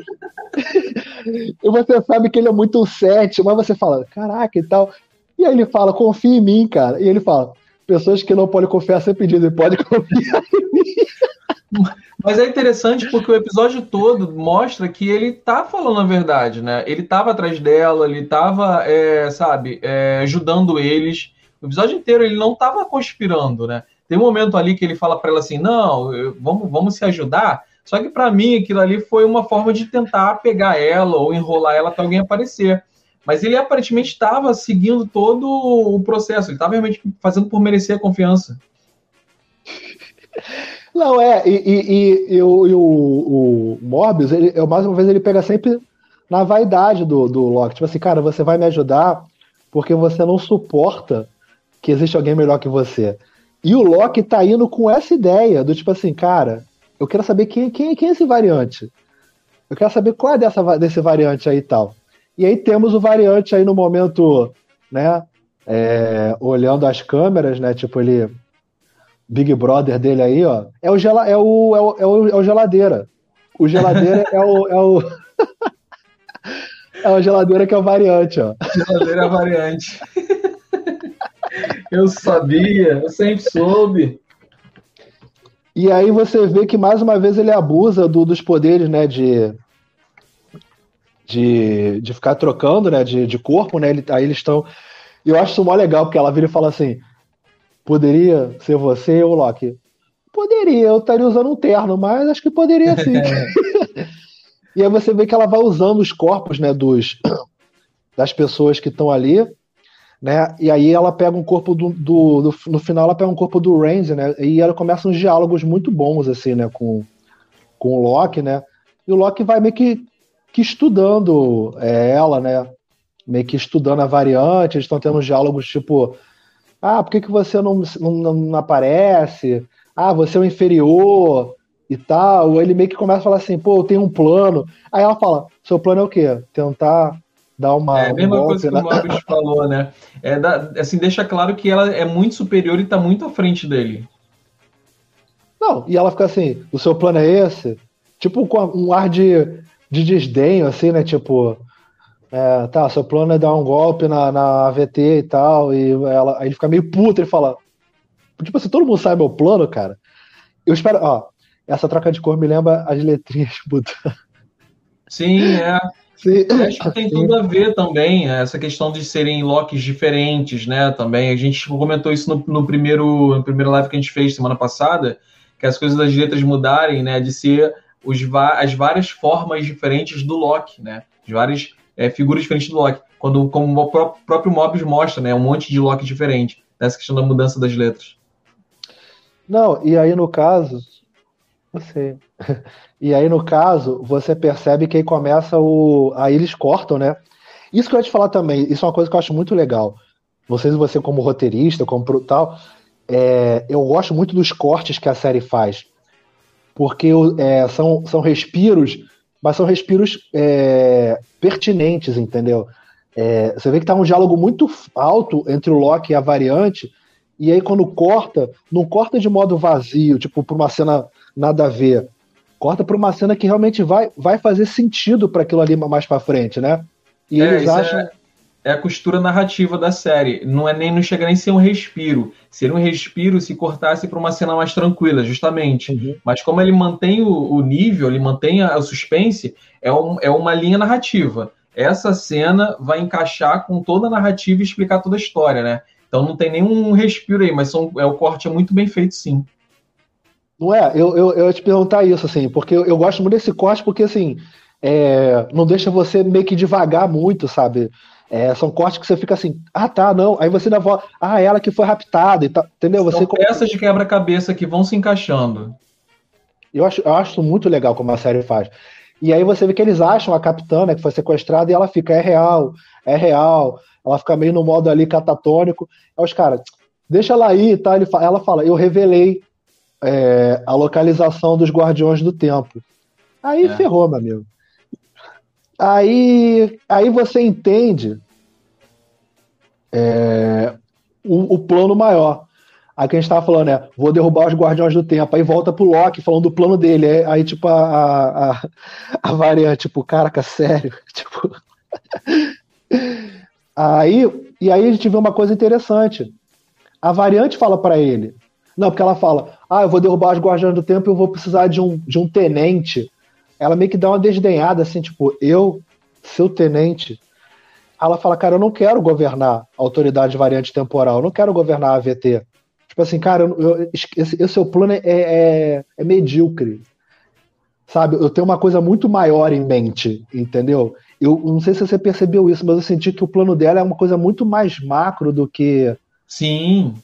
Speaker 1: E você sabe que ele é muito um set, mas você fala, caraca e tal. E aí ele fala, confia em mim, cara. E ele fala, pessoas que não podem confiar sem pedido, pode confiar em mim.
Speaker 2: Mas é interessante porque o episódio todo mostra que ele tá falando a verdade, né? Ele tava atrás dela, ele tava, é, sabe, é, ajudando eles. O episódio inteiro ele não estava conspirando, né? Tem um momento ali que ele fala para ela assim: não, vamos, vamos se ajudar. Só que para mim aquilo ali foi uma forma de tentar pegar ela ou enrolar ela para alguém aparecer. Mas ele aparentemente estava seguindo todo o processo, ele estava realmente fazendo por merecer a confiança.
Speaker 1: Não, é, e, e, e, o, e o, o Morbius, ele, mais uma vez, ele pega sempre na vaidade do, do Loki. Tipo assim, cara, você vai me ajudar porque você não suporta que existe alguém melhor que você. E o Loki tá indo com essa ideia do tipo assim, cara, eu quero saber quem, quem, quem é esse variante. Eu quero saber qual é dessa, desse variante aí e tal. E aí temos o variante aí no momento, né? É, olhando as câmeras, né? Tipo, ele. Big Brother dele aí, ó. É o, gela, é o, é o, é o, é o geladeira. O geladeira é o. É o... [laughs] é o geladeira que é o variante, ó.
Speaker 2: Geladeira é variante. [laughs] Eu sabia, eu sempre soube.
Speaker 1: E aí você vê que mais uma vez ele abusa do, dos poderes, né, de de, de ficar trocando, né? De, de corpo, né? Ele, aí eles estão. E eu acho isso mó legal, porque ela vira e fala assim: poderia ser você ou Loki? Poderia, eu estaria usando um terno, mas acho que poderia sim. [laughs] e aí você vê que ela vai usando os corpos, né, dos, das pessoas que estão ali, né? E aí ela pega um corpo do, do, do, no final ela pega um corpo do Randy, né? E ela começa uns diálogos muito bons assim, né, com com o Loki, né? E o Loki vai meio que, que estudando é, ela, né? Meio que estudando a variante, eles estão tendo diálogos tipo, ah, por que, que você não, não, não aparece? Ah, você é o inferior e tal. Ele meio que começa a falar assim, pô, eu tenho um plano. Aí ela fala, seu plano é o quê? Tentar dar uma.
Speaker 2: É a mesma um coisa que né? o Mobius [laughs] falou, né? É da, assim, deixa claro que ela é muito superior e tá muito à frente dele.
Speaker 1: Não, e ela fica assim, o seu plano é esse? Tipo com um ar de, de desdenho, assim, né? Tipo, é, tá, seu plano é dar um golpe na, na AVT e tal, e ela, aí ele fica meio puto, ele fala, tipo assim, todo mundo sabe meu plano, cara. Eu espero, ó, essa troca de cor me lembra as letrinhas [laughs] mudando.
Speaker 2: Sim, é. Sim. Acho que tem tudo a ver também, essa questão de serem locks diferentes, né? Também. A gente comentou isso no, no, primeiro, no primeiro live que a gente fez semana passada, que as coisas das letras mudarem, né? De ser os, as várias formas diferentes do Loki, né? As várias é, figuras diferentes do Loki. Quando, como o próprio Mobius mostra, né? Um monte de Loki diferente. Nessa questão da mudança das letras.
Speaker 1: Não, e aí no caso. Você. [laughs] E aí, no caso, você percebe que aí começa o. Aí eles cortam, né? Isso que eu ia te falar também, isso é uma coisa que eu acho muito legal. Vocês, você como roteirista, como tal, é, eu gosto muito dos cortes que a série faz, porque é, são, são respiros, mas são respiros é, pertinentes, entendeu? É, você vê que tá um diálogo muito alto entre o Loki e a variante, e aí quando corta, não corta de modo vazio, tipo, pra uma cena nada a ver. Corta pra uma cena que realmente vai, vai fazer sentido para aquilo ali mais para frente, né?
Speaker 2: E é, eles acham. É é a costura narrativa da série. Não é nem não chega nem ser um respiro. Seria um respiro se cortasse para uma cena mais tranquila, justamente. Uhum. Mas como ele mantém o, o, nível, ele mantém a, suspense, é, um, é uma linha narrativa. Essa cena vai encaixar com toda a narrativa e explicar toda a história, né? Então não tem nenhum respiro aí, mas são, é, o corte é muito bem feito, sim.
Speaker 1: Não é? Eu, eu, eu ia te perguntar isso, assim, porque eu, eu gosto muito desse corte, porque assim, é, não deixa você meio que devagar muito, sabe? É, são cortes que você fica assim, ah tá, não. Aí você ainda volta, ah, ela que foi raptada e tal, entendeu? São você
Speaker 2: peças de quebra-cabeça que vão se encaixando.
Speaker 1: Eu acho, eu acho muito legal como a série faz. E aí você vê que eles acham a capitã, né, que foi sequestrada, e ela fica, é real, é real. Ela fica meio no modo ali catatônico. Aí os caras, deixa ela aí e tá? tal. Ela fala, eu revelei é, a localização dos Guardiões do Tempo. Aí é. ferrou, meu amigo. Aí, aí você entende é, o, o, plano maior. Aí que a gente tava falando é, vou derrubar os Guardiões do Tempo. Aí volta pro Loki falando do plano dele. Aí, aí tipo, a, a, a variante, tipo, caraca, sério. [laughs] Tipo... aí, e aí a gente vê uma coisa interessante. A variante fala para ele. Não, porque ela fala, ah, eu vou derrubar os Guardiões do Tempo e eu vou precisar de um, de um tenente ela meio que dá uma desdenhada, assim, tipo, eu, seu tenente. Ela fala, cara, eu não quero governar a autoridade variante temporal, eu não quero governar a AVT. Tipo assim, cara, eu, eu, esse, esse seu plano é, é, é medíocre. Sabe, eu tenho uma coisa muito maior em mente, entendeu? Eu não sei se você percebeu isso, mas eu senti que o plano dela é uma coisa muito mais macro do que.
Speaker 2: Sim,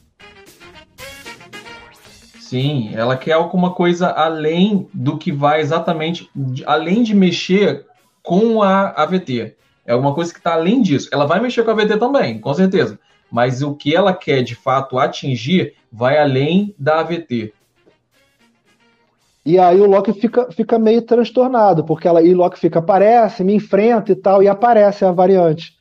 Speaker 2: Sim, ela quer alguma coisa além do que vai exatamente, além de mexer com a AVT. É alguma coisa que está além disso. Ela vai mexer com a AVT também, com certeza. Mas o que ela quer de fato atingir vai além da AVT.
Speaker 1: E aí o Loki fica, fica meio transtornado, porque ela, e o Loki fica, aparece, me enfrenta e tal, e aparece a variante.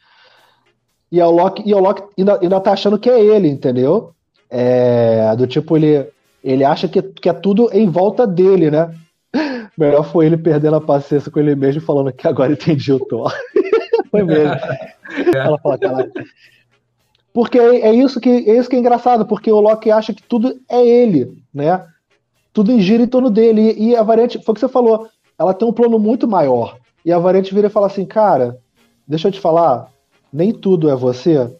Speaker 1: E o Loki, e o Loki ainda, ainda tá achando que é ele, entendeu? É, do tipo, ele, ele acha que, que é tudo em volta dele, né? [laughs] Melhor foi ele perdendo a paciência com ele mesmo falando que agora entendi o Thor. [laughs] foi mesmo. Ela fala, Porque é isso, que, é isso que é engraçado, porque o Loki acha que tudo é ele, né? Tudo gira em torno dele. E, e a variante, foi o que você falou, ela tem um plano muito maior. E a variante vira e fala assim, cara, deixa eu te falar, nem tudo é você.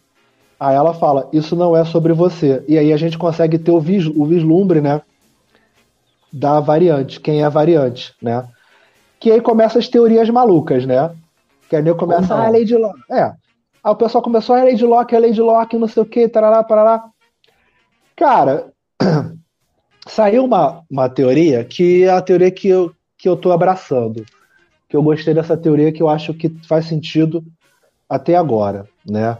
Speaker 1: Aí ela fala, isso não é sobre você. E aí a gente consegue ter o, vis, o vislumbre, né? Da variante, quem é a variante, né? Que aí começa as teorias malucas, né? Que aí começa, ah, Lady Locke. É. Aí o pessoal começou, ah, Lady Locke, é Lady Locke, não sei o que, tarará, parará. Cara, [clears throat] saiu uma, uma teoria que é a teoria que eu, que eu tô abraçando. Que eu gostei dessa teoria que eu acho que faz sentido até agora, né?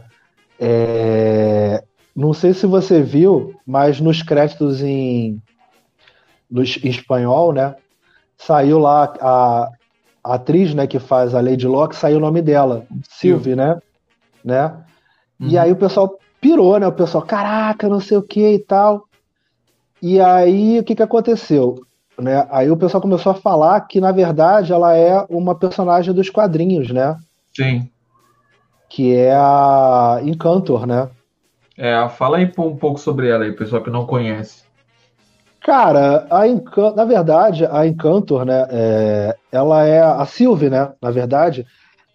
Speaker 1: É, não sei se você viu, mas nos créditos em, nos, em espanhol, né? Saiu lá a, a, atriz, né, que faz a Lady Locke, saiu o nome dela, Sylvie, né? né? Uhum. E aí o pessoal pirou, né? O pessoal, caraca, não sei o que e tal. E aí o que, que aconteceu? Né? Aí o pessoal começou a falar que, na verdade, ela é uma personagem dos quadrinhos, né?
Speaker 2: Sim
Speaker 1: que é a Encantor, né?
Speaker 2: É, fala aí um pouco sobre ela aí, pessoal que não conhece.
Speaker 1: Cara, a Encantor, na verdade, a Encantor, né, é, ela é a Sylvie, né, na verdade,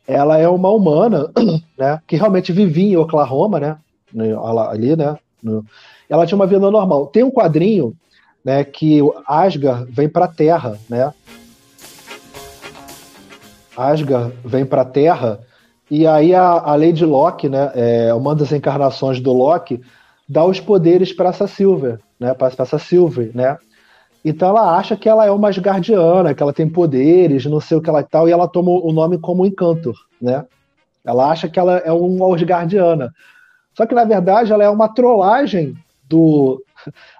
Speaker 1: ela é uma humana, [clears throat] né, que realmente vivia em Oklahoma, né, ali, né, no, ela tinha uma vida normal. Tem um quadrinho, né, que Asgard vem para a Terra, né, Asgard vem para a Terra e aí a, a Lady Locke, né, é, uma das encarnações do Loki, dá os poderes para essa Silver, né, para essa Silver, né? Então ela acha que ela é uma Asgardiana, que ela tem poderes, não sei o que ela tal, e ela toma o nome como Encantor, né? Ela acha que ela é uma Asgardiana. Só que na verdade ela é uma trollagem do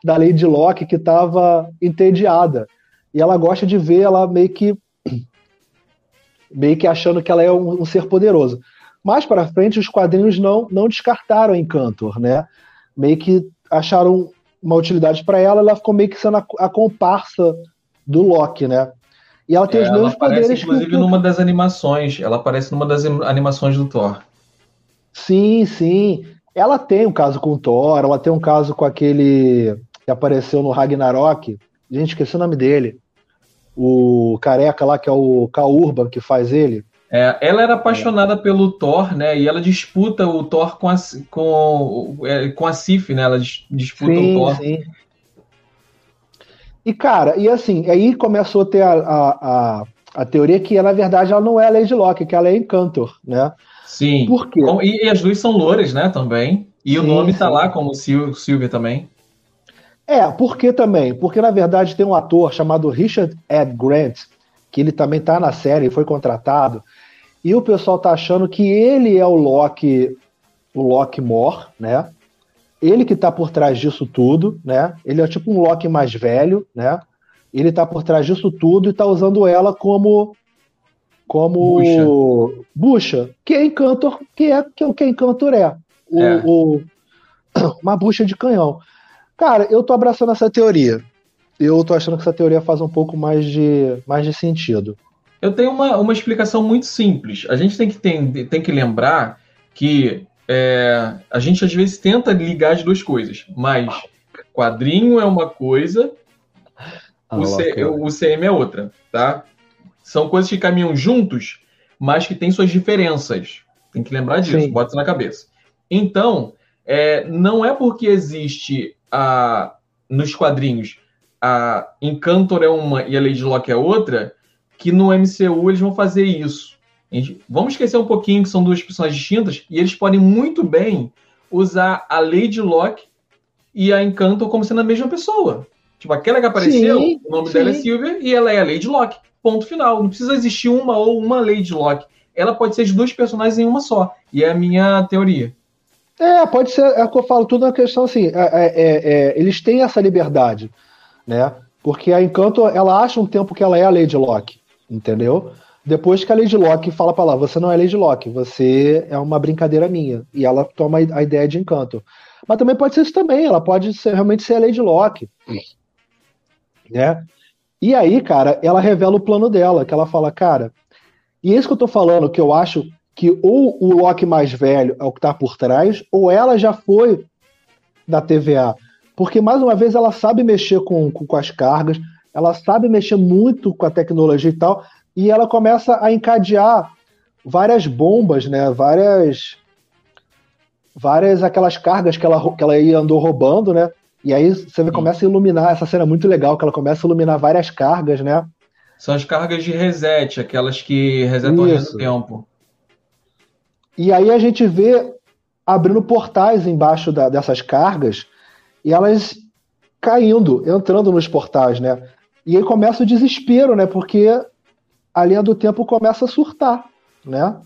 Speaker 1: da Lady Locke que estava entediada. E ela gosta de ver ela meio que meio que achando que ela é um, um ser poderoso. Mais para frente, os quadrinhos não, não descartaram Encantor, né? Meio que acharam uma utilidade para ela, ela ficou meio que sendo a, a comparsa do Loki, né?
Speaker 2: E ela tem é, os mesmos poderes. Aparece, inclusive, que numa das animações. Ela aparece numa das animações do Thor.
Speaker 1: Sim, sim. Ela tem um caso com o Thor, ela tem um caso com aquele que apareceu no Ragnarok. Gente, esqueci o nome dele o careca lá, que é o K. Urban, que faz ele.
Speaker 2: É, ela era apaixonada é. pelo Thor, né? E ela disputa o Thor com a, com, é, com a Sif, né? Ela disputa sim, o Thor. Sim.
Speaker 1: E, cara, e assim, aí começou a ter a, a, a, a teoria que, na verdade, ela não é a Lady Locke, que ela é Encantor, né?
Speaker 2: Sim. Por quê? E, e as duas são louras, né, também. E sim, o nome tá sim. tá lá como Sil Silvia também.
Speaker 1: É, por que também? Porque na verdade tem um ator chamado Richard Ed Grant, que ele também tá na série, foi contratado, e o pessoal tá achando que ele é o Loki, o Loki Mor, né? Ele que tá por trás disso tudo, né? Ele é tipo um Loki mais velho, né? Ele tá por trás disso tudo e tá usando ela como como bucha, bucha que é Encantor, que é que é o que Encantor é. O, é. o [coughs] uma bucha de canhão. Cara, eu tô abraçando essa teoria. Eu tô achando que essa teoria faz um pouco mais de, mais de sentido.
Speaker 2: Eu tenho uma, uma explicação muito simples. A gente tem que, tem, tem que lembrar que é, a gente às vezes tenta ligar as duas coisas, mas quadrinho é uma coisa, ah, o, C, o CM é outra, tá? São coisas que caminham juntos, mas que têm suas diferenças. Tem que lembrar disso, Sim. bota isso na cabeça. Então, é, não é porque existe a, nos quadrinhos a Encantor é uma e a Lady Locke é outra, que no MCU eles vão fazer isso. Gente, vamos esquecer um pouquinho que são duas personagens distintas e eles podem muito bem usar a Lady Locke e a Encantor como sendo a mesma pessoa. Tipo, aquela que apareceu, sim, o nome sim. dela é Silver e ela é a Lady Locke. Ponto final. Não precisa existir uma ou uma Lady Locke. Ela pode ser de duas personagens em uma só. E é a minha teoria.
Speaker 1: É, pode ser, é o que eu falo, tudo é uma questão assim, é, é, é, é, eles têm essa liberdade, né? Porque a Encanto, ela acha um tempo que ela é a Lady Locke, entendeu? Depois que a Lady Locke fala pra lá, você não é Lady Locke, você é uma brincadeira minha. E ela toma a ideia de Encanto. Mas também pode ser isso também, ela pode ser, realmente ser a Lady Locke. Né? E aí, cara, ela revela o plano dela, que ela fala, cara, e é isso que eu tô falando, que eu acho que ou o Loki mais velho é o que está por trás, ou ela já foi da TVA. Porque, mais uma vez, ela sabe mexer com, com, com, as cargas, ela sabe mexer muito com a tecnologia e tal. e ela começa a encadear várias bombas, né? Várias várias aquelas cargas que ela, que ela andou roubando, né? E aí você começa a iluminar, essa cena é muito legal, que ela começa a iluminar várias cargas, né?
Speaker 2: São as cargas de reset, aquelas que resetam o tempo.
Speaker 1: E aí a gente vê abrindo portais embaixo da, dessas cargas e elas caindo, entrando nos portais, né? E aí começa o desespero, né? Porque a linha do tempo começa a surtar, né?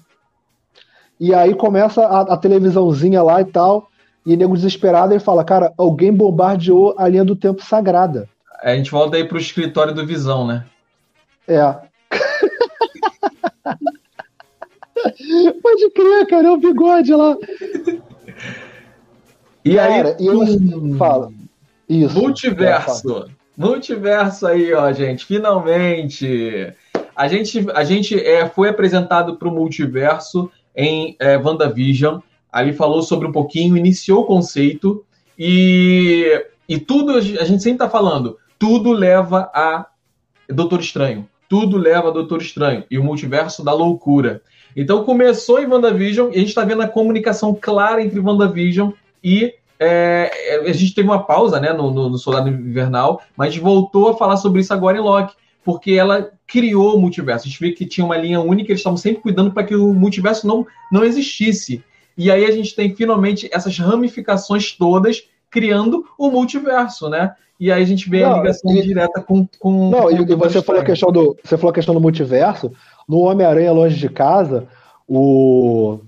Speaker 1: E aí começa a, a televisãozinha lá e tal, e nego desesperado ele fala, cara, alguém bombardeou a linha do tempo sagrada.
Speaker 2: A gente volta aí pro escritório do Visão, né?
Speaker 1: É. Pode crer, cara, é o bigode lá.
Speaker 2: E cara, aí,
Speaker 1: eu, fala.
Speaker 2: Isso. Multiverso. Multiverso aí, ó, gente. Finalmente. A gente, a gente é, foi apresentado para o multiverso em é, WandaVision. Ali falou sobre um pouquinho, iniciou o conceito e, e tudo, a gente sempre está falando, tudo leva a Doutor Estranho. Tudo leva a Doutor Estranho e o multiverso da loucura. Então começou em WandaVision e a gente está vendo a comunicação clara entre WandaVision e é, a gente teve uma pausa né, no, no, no, Soldado Invernal, mas voltou a falar sobre isso agora em Loki, porque ela criou o multiverso. A gente vê que tinha uma linha única, eles estavam sempre cuidando para que o multiverso não, não existisse. E aí a gente tem finalmente essas ramificações todas criando o multiverso, né? E aí a gente vê não, a ligação e, direta com, com.
Speaker 1: Não, com e, você falou, a questão do, você falou a questão do multiverso. No Homem-Aranha Longe de Casa, o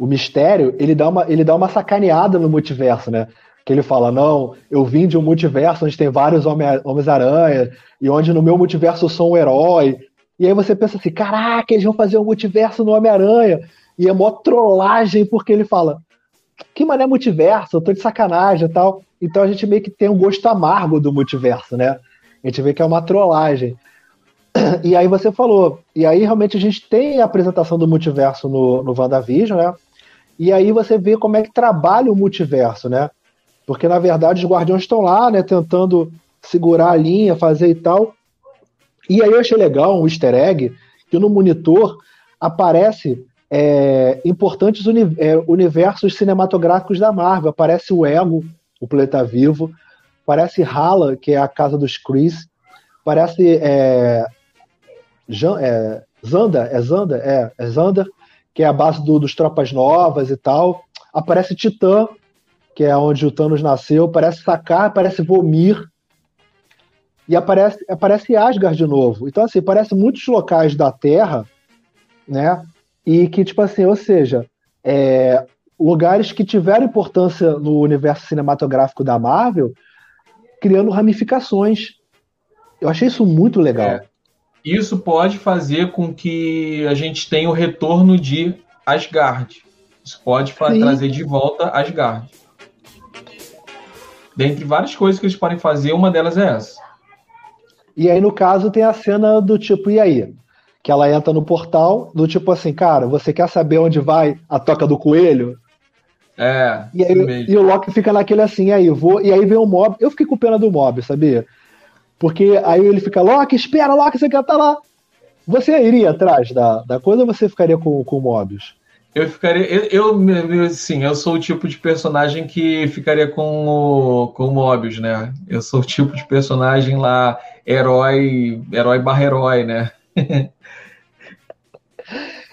Speaker 1: o mistério, ele dá uma, ele dá uma sacaneada no multiverso, né? Que ele fala, não, eu vim de um multiverso onde tem vários Homens-Aranha, e onde no meu multiverso eu sou um herói. E aí você pensa assim, caraca, eles vão fazer um multiverso no Homem-Aranha. E é mó trollagem, porque ele fala, que mané multiverso, eu tô de sacanagem e tal. Então a gente meio que tem um gosto amargo do multiverso, né? A gente vê que é uma trollagem. [clears throat] E aí você falou, e aí realmente a gente tem a apresentação do multiverso no, no WandaVision, né? E aí você vê como é que trabalha o multiverso, né? Porque na verdade os guardiões estão lá, né, tentando segurar a linha, fazer e tal. E aí eu achei legal um easter egg que no monitor aparece é, importantes uni é, universos cinematográficos da Marvel. Aparece o Ego, o Planeta Vivo, aparece Hala, que é a casa dos Chris, aparece é, é, Zanda, é Zanda? É, é Zander, que é a base do, dos Tropas Novas e tal. Aparece Titã, que é onde o Thanos nasceu. Aparece Sakar, aparece Vomir. E aparece, aparece Asgard de novo. Então, assim, parece muitos locais da Terra, né? E que, tipo assim, ou seja, é, lugares que tiveram importância no universo cinematográfico da Marvel, criando ramificações. Eu achei isso muito legal. É.
Speaker 2: Isso pode fazer com que a gente tenha o retorno de Asgard. Isso pode Sim. trazer de volta Asgard. Dentre várias coisas que eles podem fazer, uma delas é essa.
Speaker 1: E aí, no caso, tem a cena do tipo, e aí? Que ela entra no portal, do tipo assim, cara, você quer saber onde vai a toca do coelho?
Speaker 2: É.
Speaker 1: E, aí, e o Loki fica naquele assim, aí, vou. E aí vem o mob. Eu fiquei com pena do mob, sabia? Porque aí ele fica, Loki, espera, Loki, você quer estar tá lá. Você iria atrás da, da coisa ou você ficaria com, com o Mobius?
Speaker 2: Eu ficaria. Eu, eu, sim, eu sou o tipo de personagem que ficaria com o, com o Mobius, né? Eu sou o tipo de personagem lá, herói, herói barra herói, né? [laughs]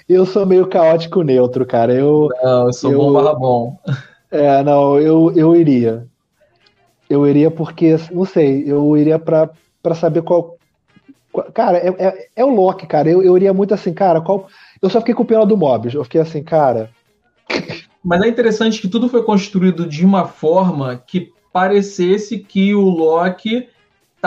Speaker 1: eu sou meio caótico neutro, cara. Eu,
Speaker 2: não, eu sou eu, bom barra bom.
Speaker 1: É, não, eu, eu iria. Eu iria porque, não sei, eu iria para saber qual. qual cara, é, é, é, o Loki, cara. Eu, eu iria muito assim, cara, qual. Eu só fiquei com pena do Mobius. Eu fiquei assim, cara.
Speaker 2: Mas é interessante que tudo foi construído de uma forma que parecesse que o Loki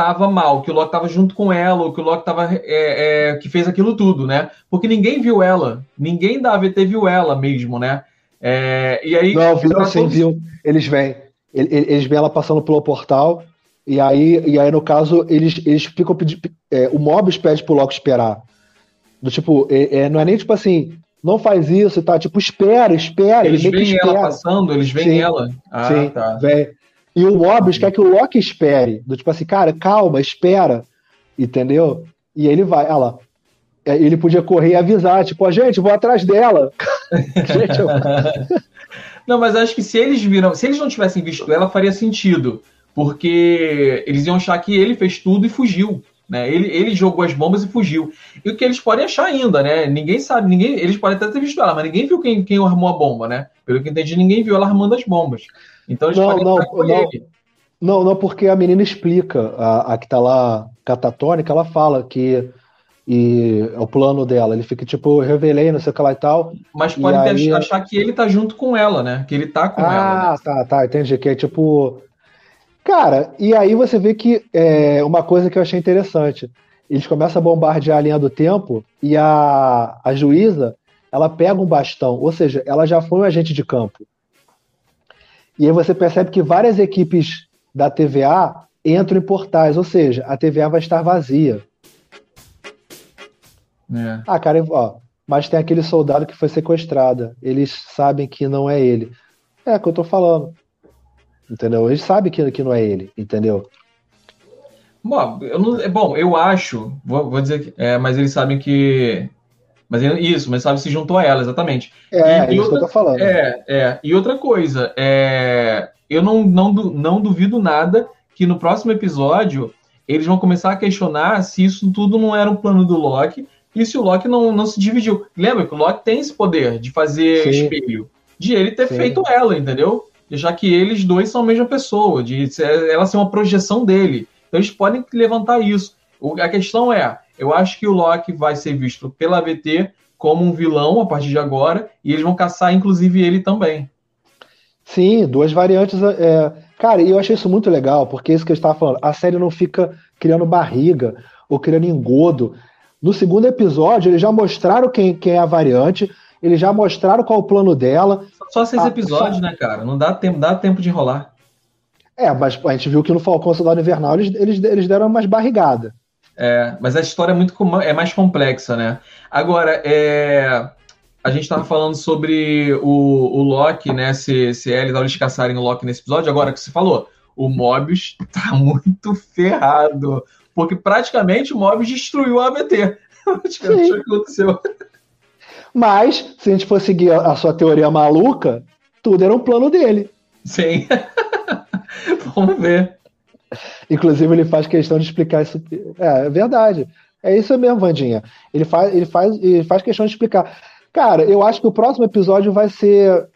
Speaker 2: estava mal, que o Loki estava junto com ela, ou que o Loki tava, é, é, que fez aquilo tudo, né? Porque ninguém viu ela, ninguém da AVT viu ela mesmo, né? É, e aí.
Speaker 1: Não, viu, sim, todos... viu. Eles vêm eles veem ela passando pelo portal, e aí, e aí no caso, eles, eles ficam pedindo. É, o Mobius pede pro Loki esperar. Do tipo, é, é, não é nem tipo assim, não faz isso e tá, tipo, espera, espera.
Speaker 2: Eles veem ela passando, eles veem ela.
Speaker 1: Ah, sim, tá. Vem. E o Mobius quer que o Loki espere. Do tipo assim, cara, calma, espera. Entendeu? E ele vai, olha lá. é, ele podia correr e avisar, tipo, a gente, vou atrás dela. [laughs] gente, eu... [laughs]
Speaker 2: Não, mas acho que se eles viram, se eles não tivessem visto ela, faria sentido. Porque eles iam achar que ele fez tudo e fugiu. Né? Ele, ele jogou as bombas e fugiu. E o que eles podem achar ainda, né? Ninguém sabe, ninguém. Eles podem até ter visto ela, mas ninguém viu quem, quem armou a bomba, né? Pelo que entendi, ninguém viu ela armando as bombas. Então eles
Speaker 1: não,
Speaker 2: podem
Speaker 1: não, não, ele. Não, não, porque a menina explica, a, a que tá lá catatônica, ela fala que e é o plano dela. Ele fica tipo, revelei, não sei o que lá e tal.
Speaker 2: Mas pode aí... achar que ele tá junto com ela, né? Que ele tá com
Speaker 1: ah,
Speaker 2: ela.
Speaker 1: Ah, né? tá, tá, entendi. Que é tipo. Cara, e aí você vê que é uma coisa que eu achei interessante. Eles começam a bombardear a linha do tempo e a, a juíza ela pega um bastão, ou seja, ela já foi um agente de campo. E aí você percebe que várias equipes da TVA entram em portais, ou seja, a TVA vai estar vazia. É. Ah, cara, ó, mas tem aquele soldado que foi sequestrado. Eles sabem que não é ele. É o que eu tô falando. Entendeu? Eles sabem que, que não é ele, entendeu?
Speaker 2: Bom, eu, não, é bom, eu acho, vou, vou dizer que. É, mas eles sabem que. Mas isso, mas sabe se juntou a ela, exatamente.
Speaker 1: É, e, é isso outra, que eu tô falando.
Speaker 2: É, é. E outra coisa, é, eu não, não, não duvido nada que no próximo episódio eles vão começar a questionar se isso tudo não era um plano do Loki e se o Loki não, não se dividiu. Lembra que o Loki tem esse poder de fazer Sim. espelho, de ele ter Sim. feito ela, entendeu? Já que eles dois são a mesma pessoa, de ela ser uma projeção dele. Então eles podem levantar isso. a questão é, eu acho que o Loki vai ser visto pela AVT como um vilão a partir de agora, e eles vão caçar, inclusive, ele também.
Speaker 1: Sim, duas variantes. É... Cara, eu achei isso muito legal, porque é isso que eu estava falando, a série não fica criando barriga ou criando engodo. No segundo episódio, eles já mostraram quem, quem é a variante, eles já mostraram qual é o plano dela.
Speaker 2: Só seis a, episódios, só... né, cara? Não dá tempo, dá tempo de enrolar.
Speaker 1: É, mas a gente viu que no Falcão Soldado Invernal eles, eles, eles deram umas barrigadas.
Speaker 2: É, mas a história é muito é mais complexa, né? Agora, é, a gente estava falando sobre o, o Loki, né? Se, se eles caçarem o Loki nesse episódio. Agora que você falou, o Mobius [laughs] tá muito ferrado. Porque praticamente o Mobius destruiu a ABT. [laughs] Praticamente o que aconteceu.
Speaker 1: Mas, se a gente for seguir a, a sua teoria maluca, tudo era um plano dele.
Speaker 2: Sim. [laughs] Vamos ver.
Speaker 1: Inclusive, ele faz questão de explicar isso. É, é verdade. É isso mesmo, Vandinha. Ele faz, ele, faz, ele faz questão de explicar. Cara, eu acho que o próximo episódio vai ser.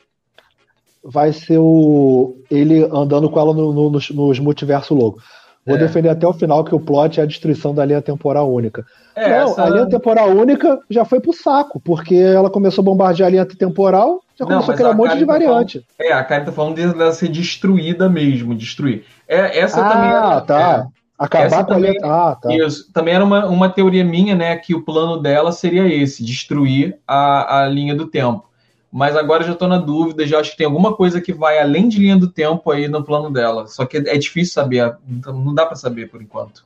Speaker 1: Vai ser o. ele andando com ela no, no, nos, multiverso louco. Vou é. defender até o final que o plot é a destruição da linha temporal única. É, não, essa... a linha temporal única já foi pro saco, porque ela começou a bombardear a linha temporal, já começou não, a criar um monte de variante.
Speaker 2: Tá falando, é, a Karen tá falando dela ser destruída mesmo, destruir. É, essa
Speaker 1: ah,
Speaker 2: também
Speaker 1: era, tá. É, Acabar com também, a linha. Ah, tá.
Speaker 2: Isso. Também era uma, uma teoria minha, né? Que o plano dela seria esse: destruir a, a linha do tempo mas agora já estou na dúvida, já acho que tem alguma coisa que vai além de linha do tempo aí no plano dela. Só que é difícil saber, não dá para saber por enquanto.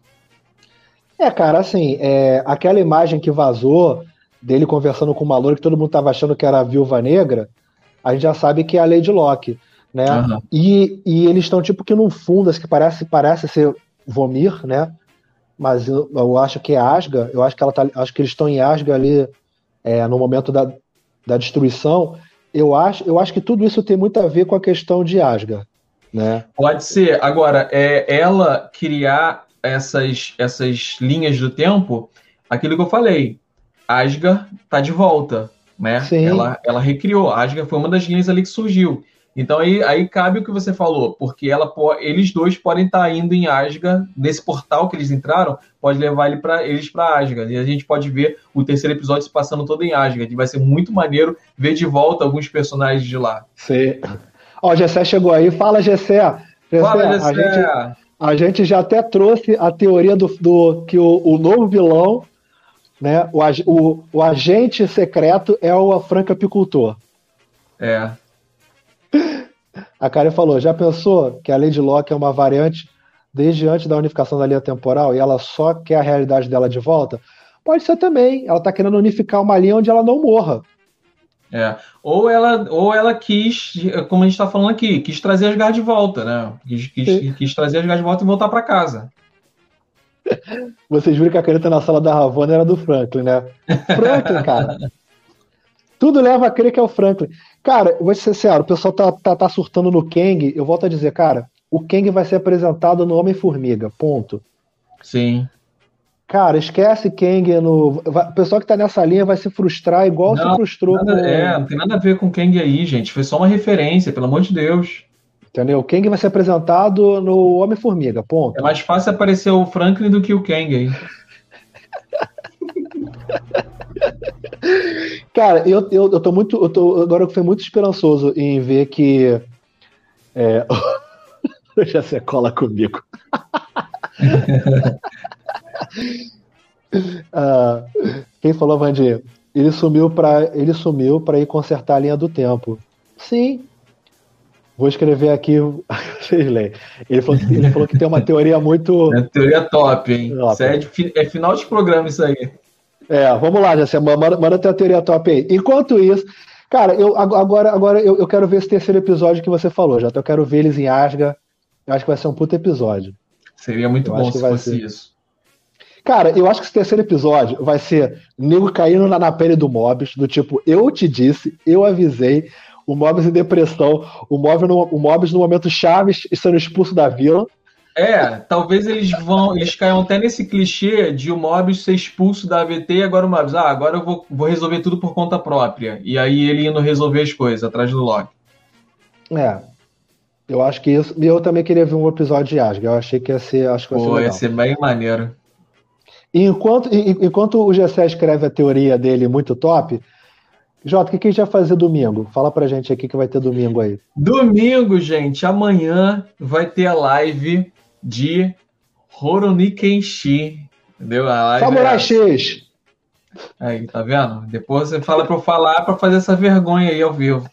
Speaker 1: É, cara, assim, é, aquela imagem que vazou dele conversando com o Maloro, que todo mundo estava achando que era a Viúva Negra, a gente já sabe que é a Lady Locke, né? Uhum. E, e eles estão tipo que num fundo, que parece, parece ser Vomir, né? Mas eu, eu, acho que é Asga, eu acho que ela tá, acho que eles estão em Asga ali é, no momento da, da destruição, eu acho, eu acho que tudo isso tem muito a ver com a questão de Asgard. Né?
Speaker 2: Pode ser. Agora, é ela criar essas, essas linhas do tempo, aquilo que eu falei, Asgard tá de volta, né? Sim. Ela, ela recriou. Asgard foi uma das linhas ali que surgiu. Então aí, aí cabe o que você falou, porque ela eles dois podem estar tá indo em Asgard, nesse portal que eles entraram, pode levar ele pra, eles para Asgard. E a gente pode ver o terceiro episódio se passando todo em Asgard. E vai ser muito maneiro ver de volta alguns personagens de lá.
Speaker 1: Sim. Ó, o Gessé chegou aí. Fala, Gessé. Gessé Fala, Gessé. A gente, a gente já até trouxe a teoria do, do que o, o novo vilão, né, o, o, o agente secreto é o Franca Apicultor.
Speaker 2: É.
Speaker 1: A Karen falou: já pensou que a Lady Locke é uma variante desde antes da unificação da linha temporal e ela só quer a realidade dela de volta? Pode ser também. Ela está querendo unificar uma linha onde ela não morra.
Speaker 2: É. Ou ela, ou ela quis, como a gente está falando aqui, quis trazer as garras de volta, né? Quis, quis, quis trazer as garras de volta e voltar para casa. [laughs]
Speaker 1: Vocês viram que a caneta na sala da Ravona era do Franklin, né? [laughs] Franklin, cara. Tudo leva a crer que é o Franklin. Cara, vou ser sincero, o pessoal tá, tá, tá surtando no Kang. Eu volto a dizer, cara, o Kang vai ser apresentado no Homem-Formiga. Ponto.
Speaker 2: Sim.
Speaker 1: Cara, esquece Kang no. O pessoal que tá nessa linha vai se frustrar igual não, se frustrou
Speaker 2: nada, com. É, não tem nada a ver com Kang aí, gente. Foi só uma referência, pelo amor de Deus.
Speaker 1: Entendeu? O Kang vai ser apresentado no Homem-Formiga, ponto.
Speaker 2: É mais fácil aparecer o Franklin do que o Kang aí. [laughs]
Speaker 1: Cara, eu, eu, eu tô muito. Eu tô, agora eu fui muito esperançoso em ver que. É, [laughs] já você cola comigo. [laughs] ah, quem falou, Vandir? Ele sumiu para ele sumiu para ir consertar a linha do tempo. Sim. Vou escrever aqui. [laughs] Vocês leem. Ele falou, ele falou que tem uma teoria muito.
Speaker 2: É teoria top, hein? Top. É, de, é, final de programa isso aí.
Speaker 1: É, vamos lá, Jacé. Manda, manda tua teoria top aí. Enquanto isso, cara, eu, agora, agora eu, eu quero ver esse terceiro episódio que você falou, já. Eu quero ver eles em Asga. Eu acho que vai ser um puto episódio.
Speaker 2: Seria muito
Speaker 1: eu
Speaker 2: bom se fosse
Speaker 1: ser.
Speaker 2: isso.
Speaker 1: Cara, eu acho que esse terceiro episódio vai ser nego caindo na, na pele do Mobius, do tipo, eu te disse, eu avisei, o Mobius em depressão, o Mobius no, o no momento Chaves sendo expulso da vila.
Speaker 2: É, talvez eles vão, eles caiam até nesse clichê de o Mobius ser expulso da AVT e agora o Mobius, ah, agora eu vou, vou resolver tudo por conta própria. E aí ele indo resolver as coisas atrás do Loki.
Speaker 1: É, eu acho que isso. E eu também queria ver um episódio de Asgard. Eu achei que ia ser. Acho que
Speaker 2: Pô, ser ia ser bem maneiro.
Speaker 1: E enquanto, enquanto o Gessé escreve a teoria dele muito top, Jota, o que, que a gente vai fazer domingo? Fala pra gente aqui que vai ter domingo aí.
Speaker 2: Domingo, gente, amanhã vai ter a live de Horoni Kenshi. Entendeu?
Speaker 1: Samurai é... X!
Speaker 2: Aí, tá vendo? Depois você fala pra eu falar pra fazer essa vergonha aí ao vivo.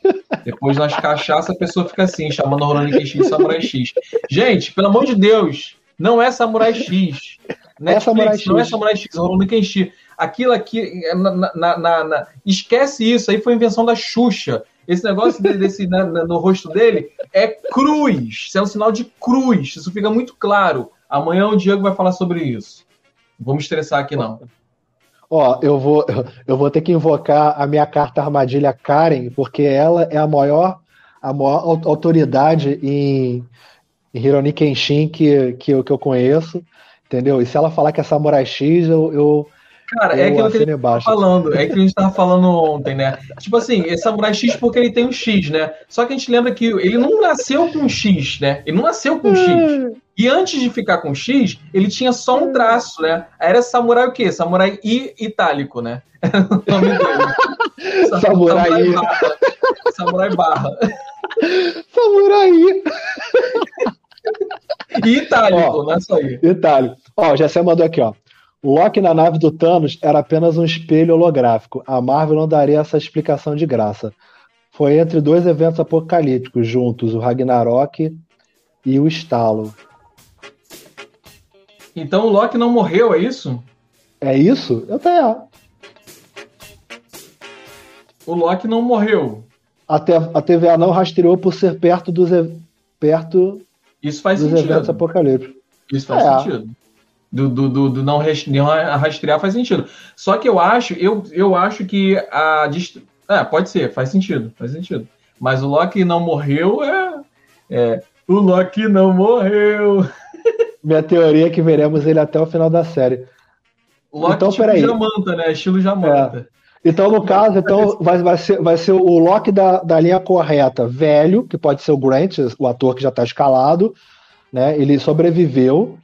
Speaker 2: Depois nas cachaças a pessoa fica assim, chamando Kenshin de Samurai X. Gente, pelo amor de Deus, não é Samurai X. Netflix, é Samurai X. Não é Samurai X, é Rurouni. Aquilo aqui, na, na, na, esquece isso, aí foi invenção da Xuxa. Esse negócio desse no rosto dele é cruz. Isso é um sinal de cruz. Isso fica muito claro. Amanhã o Diego vai falar sobre isso. Me estressar aqui, não.
Speaker 1: Ó, eu vou, [laughs] eu vou ter que invocar a minha carta armadilha Karen, porque ela é a maior, a maior autoridade em, em Hironi Kenshin que, que, eu, que eu conheço, entendeu? E se ela falar que é Samurai X, eu, eu,
Speaker 2: Cara, é aquilo que a gente tava falando, é que a gente tava falando ontem, né? Tipo assim, é Samurai X porque ele tem um X, né? Só que a gente lembra que ele não nasceu com um X, né? Ele não nasceu com X. E antes de ficar com X, ele tinha só um traço, né? Era Samurai o quê? Samurai I itálico, né? [laughs] Era o nome dele. [laughs]
Speaker 1: Samurai, Samurai
Speaker 2: Barra. Samurai Barra.
Speaker 1: Samurai I. [laughs]
Speaker 2: E itálico, ó, não é só aí.
Speaker 1: Itálico. Ó, já se mandou aqui, ó. Loki na nave do Thanos era apenas um espelho holográfico. A Marvel não daria essa explicação de graça. Foi entre dois eventos apocalípticos juntos, o Ragnarok e o Estalo.
Speaker 2: Então o Loki não morreu, é isso?
Speaker 1: É isso? Eu tenho.
Speaker 2: O Loki não morreu.
Speaker 1: A, a TVA não rastreou por ser perto dos, perto
Speaker 2: isso faz
Speaker 1: dos
Speaker 2: sentido.
Speaker 1: eventos apocalípticos.
Speaker 2: Isso faz é. sentido do, do, do, do não, rastrear faz sentido. Só que eu acho, eu, eu acho que a é, pode ser, faz sentido, faz sentido. Mas o Loki não morreu é, é o Loki não morreu. [laughs]
Speaker 1: Minha teoria é que veremos ele até o final da série.
Speaker 2: Loki então,
Speaker 1: peraí.
Speaker 2: Jamanta, né? Estilo Jamanta.
Speaker 1: É. Então, no caso, então, vai, vai, ser, vai ser o Loki da, da linha correta, velho, que pode ser o Grant, o ator que já está escalado, né? Ele sobreviveu,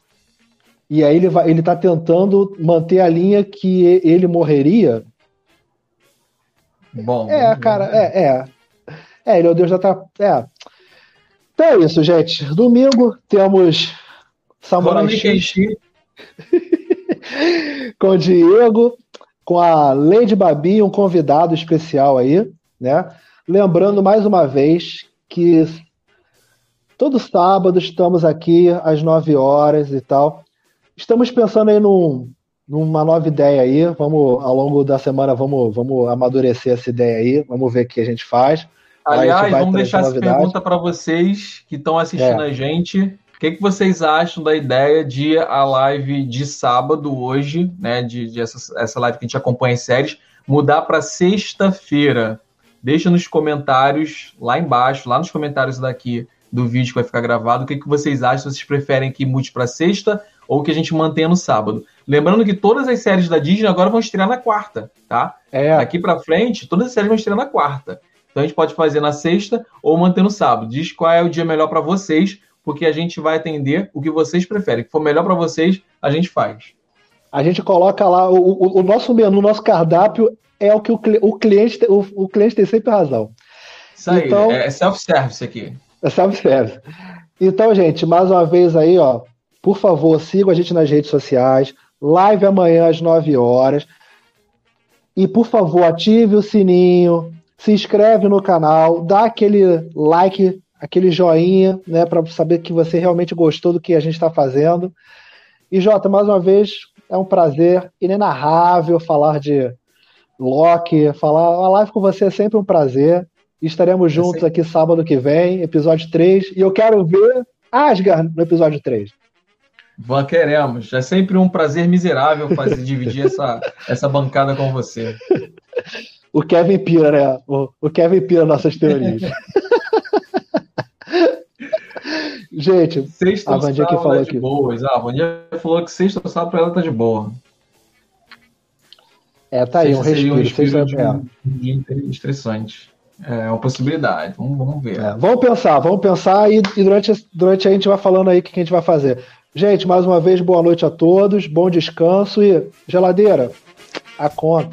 Speaker 1: e aí ele, vai, ele tá tentando manter a linha que ele morreria.
Speaker 2: Bom.
Speaker 1: É, cara, é, é. É, ele é o Deus da tá. É. Então é isso, gente. Domingo temos Samurai X [laughs] com o Diego, com a Lady Babi, um convidado especial aí, né? Lembrando mais uma vez que todo sábado estamos aqui às 9 horas e tal. Estamos pensando aí num, numa nova ideia aí. Vamos, ao longo da semana, vamos, vamos amadurecer essa ideia aí. Vamos ver o que a gente faz.
Speaker 2: Aliás, vamos deixar essa pergunta para vocês que estão assistindo é. a gente. que, que vocês acham da ideia de a live de sábado hoje, né? De, de essa, essa live que a gente acompanha em séries, mudar para sexta-feira? Deixa nos comentários lá embaixo, lá nos comentários daqui do vídeo que vai ficar gravado, o que, que vocês acham? Vocês preferem que mude para sexta ou que a gente mantenha no sábado? Lembrando que todas as séries da Disney agora vão estrear na quarta, tá? É. Daqui para frente, todas as séries vão estrear na quarta. Então a gente pode fazer na sexta ou manter no sábado. Diz qual é o dia melhor para vocês porque a gente vai atender o que vocês preferem. O que for melhor para vocês, a gente faz.
Speaker 1: A gente coloca lá, o, o, o nosso menu, o nosso cardápio é o que o, o cliente, o, o, cliente tem sempre razão.
Speaker 2: Isso aí, então, é self-service aqui.
Speaker 1: É self-service. Então, gente, mais uma vez aí, ó, por favor, sigam a gente nas redes sociais. Live amanhã às 9 horas. E, por favor, ative o sininho, se inscreve no canal, dá aquele like aquele joinha, né, para saber que você realmente gostou do que a gente está fazendo. E Jota, mais uma vez, é um prazer inenarrável falar de Loki, falar a live com você é sempre um prazer. Estaremos juntos aqui sábado que vem, episódio 3, e eu quero ver Asgard no episódio 3.
Speaker 2: Queremos. É sempre um prazer miserável fazer dividir essa, essa bancada com você.
Speaker 1: O Kevin pira, né? O, o Kevin pira nossas teorias. [laughs] Gente,
Speaker 2: sexta a Vandinha que falou aqui. Boas. Ah, a Vandinha falou que sexta sábado pra ela tá de boa.
Speaker 1: É, tá aí, um respiro. Um respiro
Speaker 2: de, é. de estressante. É uma possibilidade. Vamos, vamos ver.
Speaker 1: É, vamos pensar, vamos pensar e, e, durante, durante a gente vai falando aí o que a gente vai fazer. Gente, mais uma vez, boa noite a todos, bom descanso e geladeira, a conta.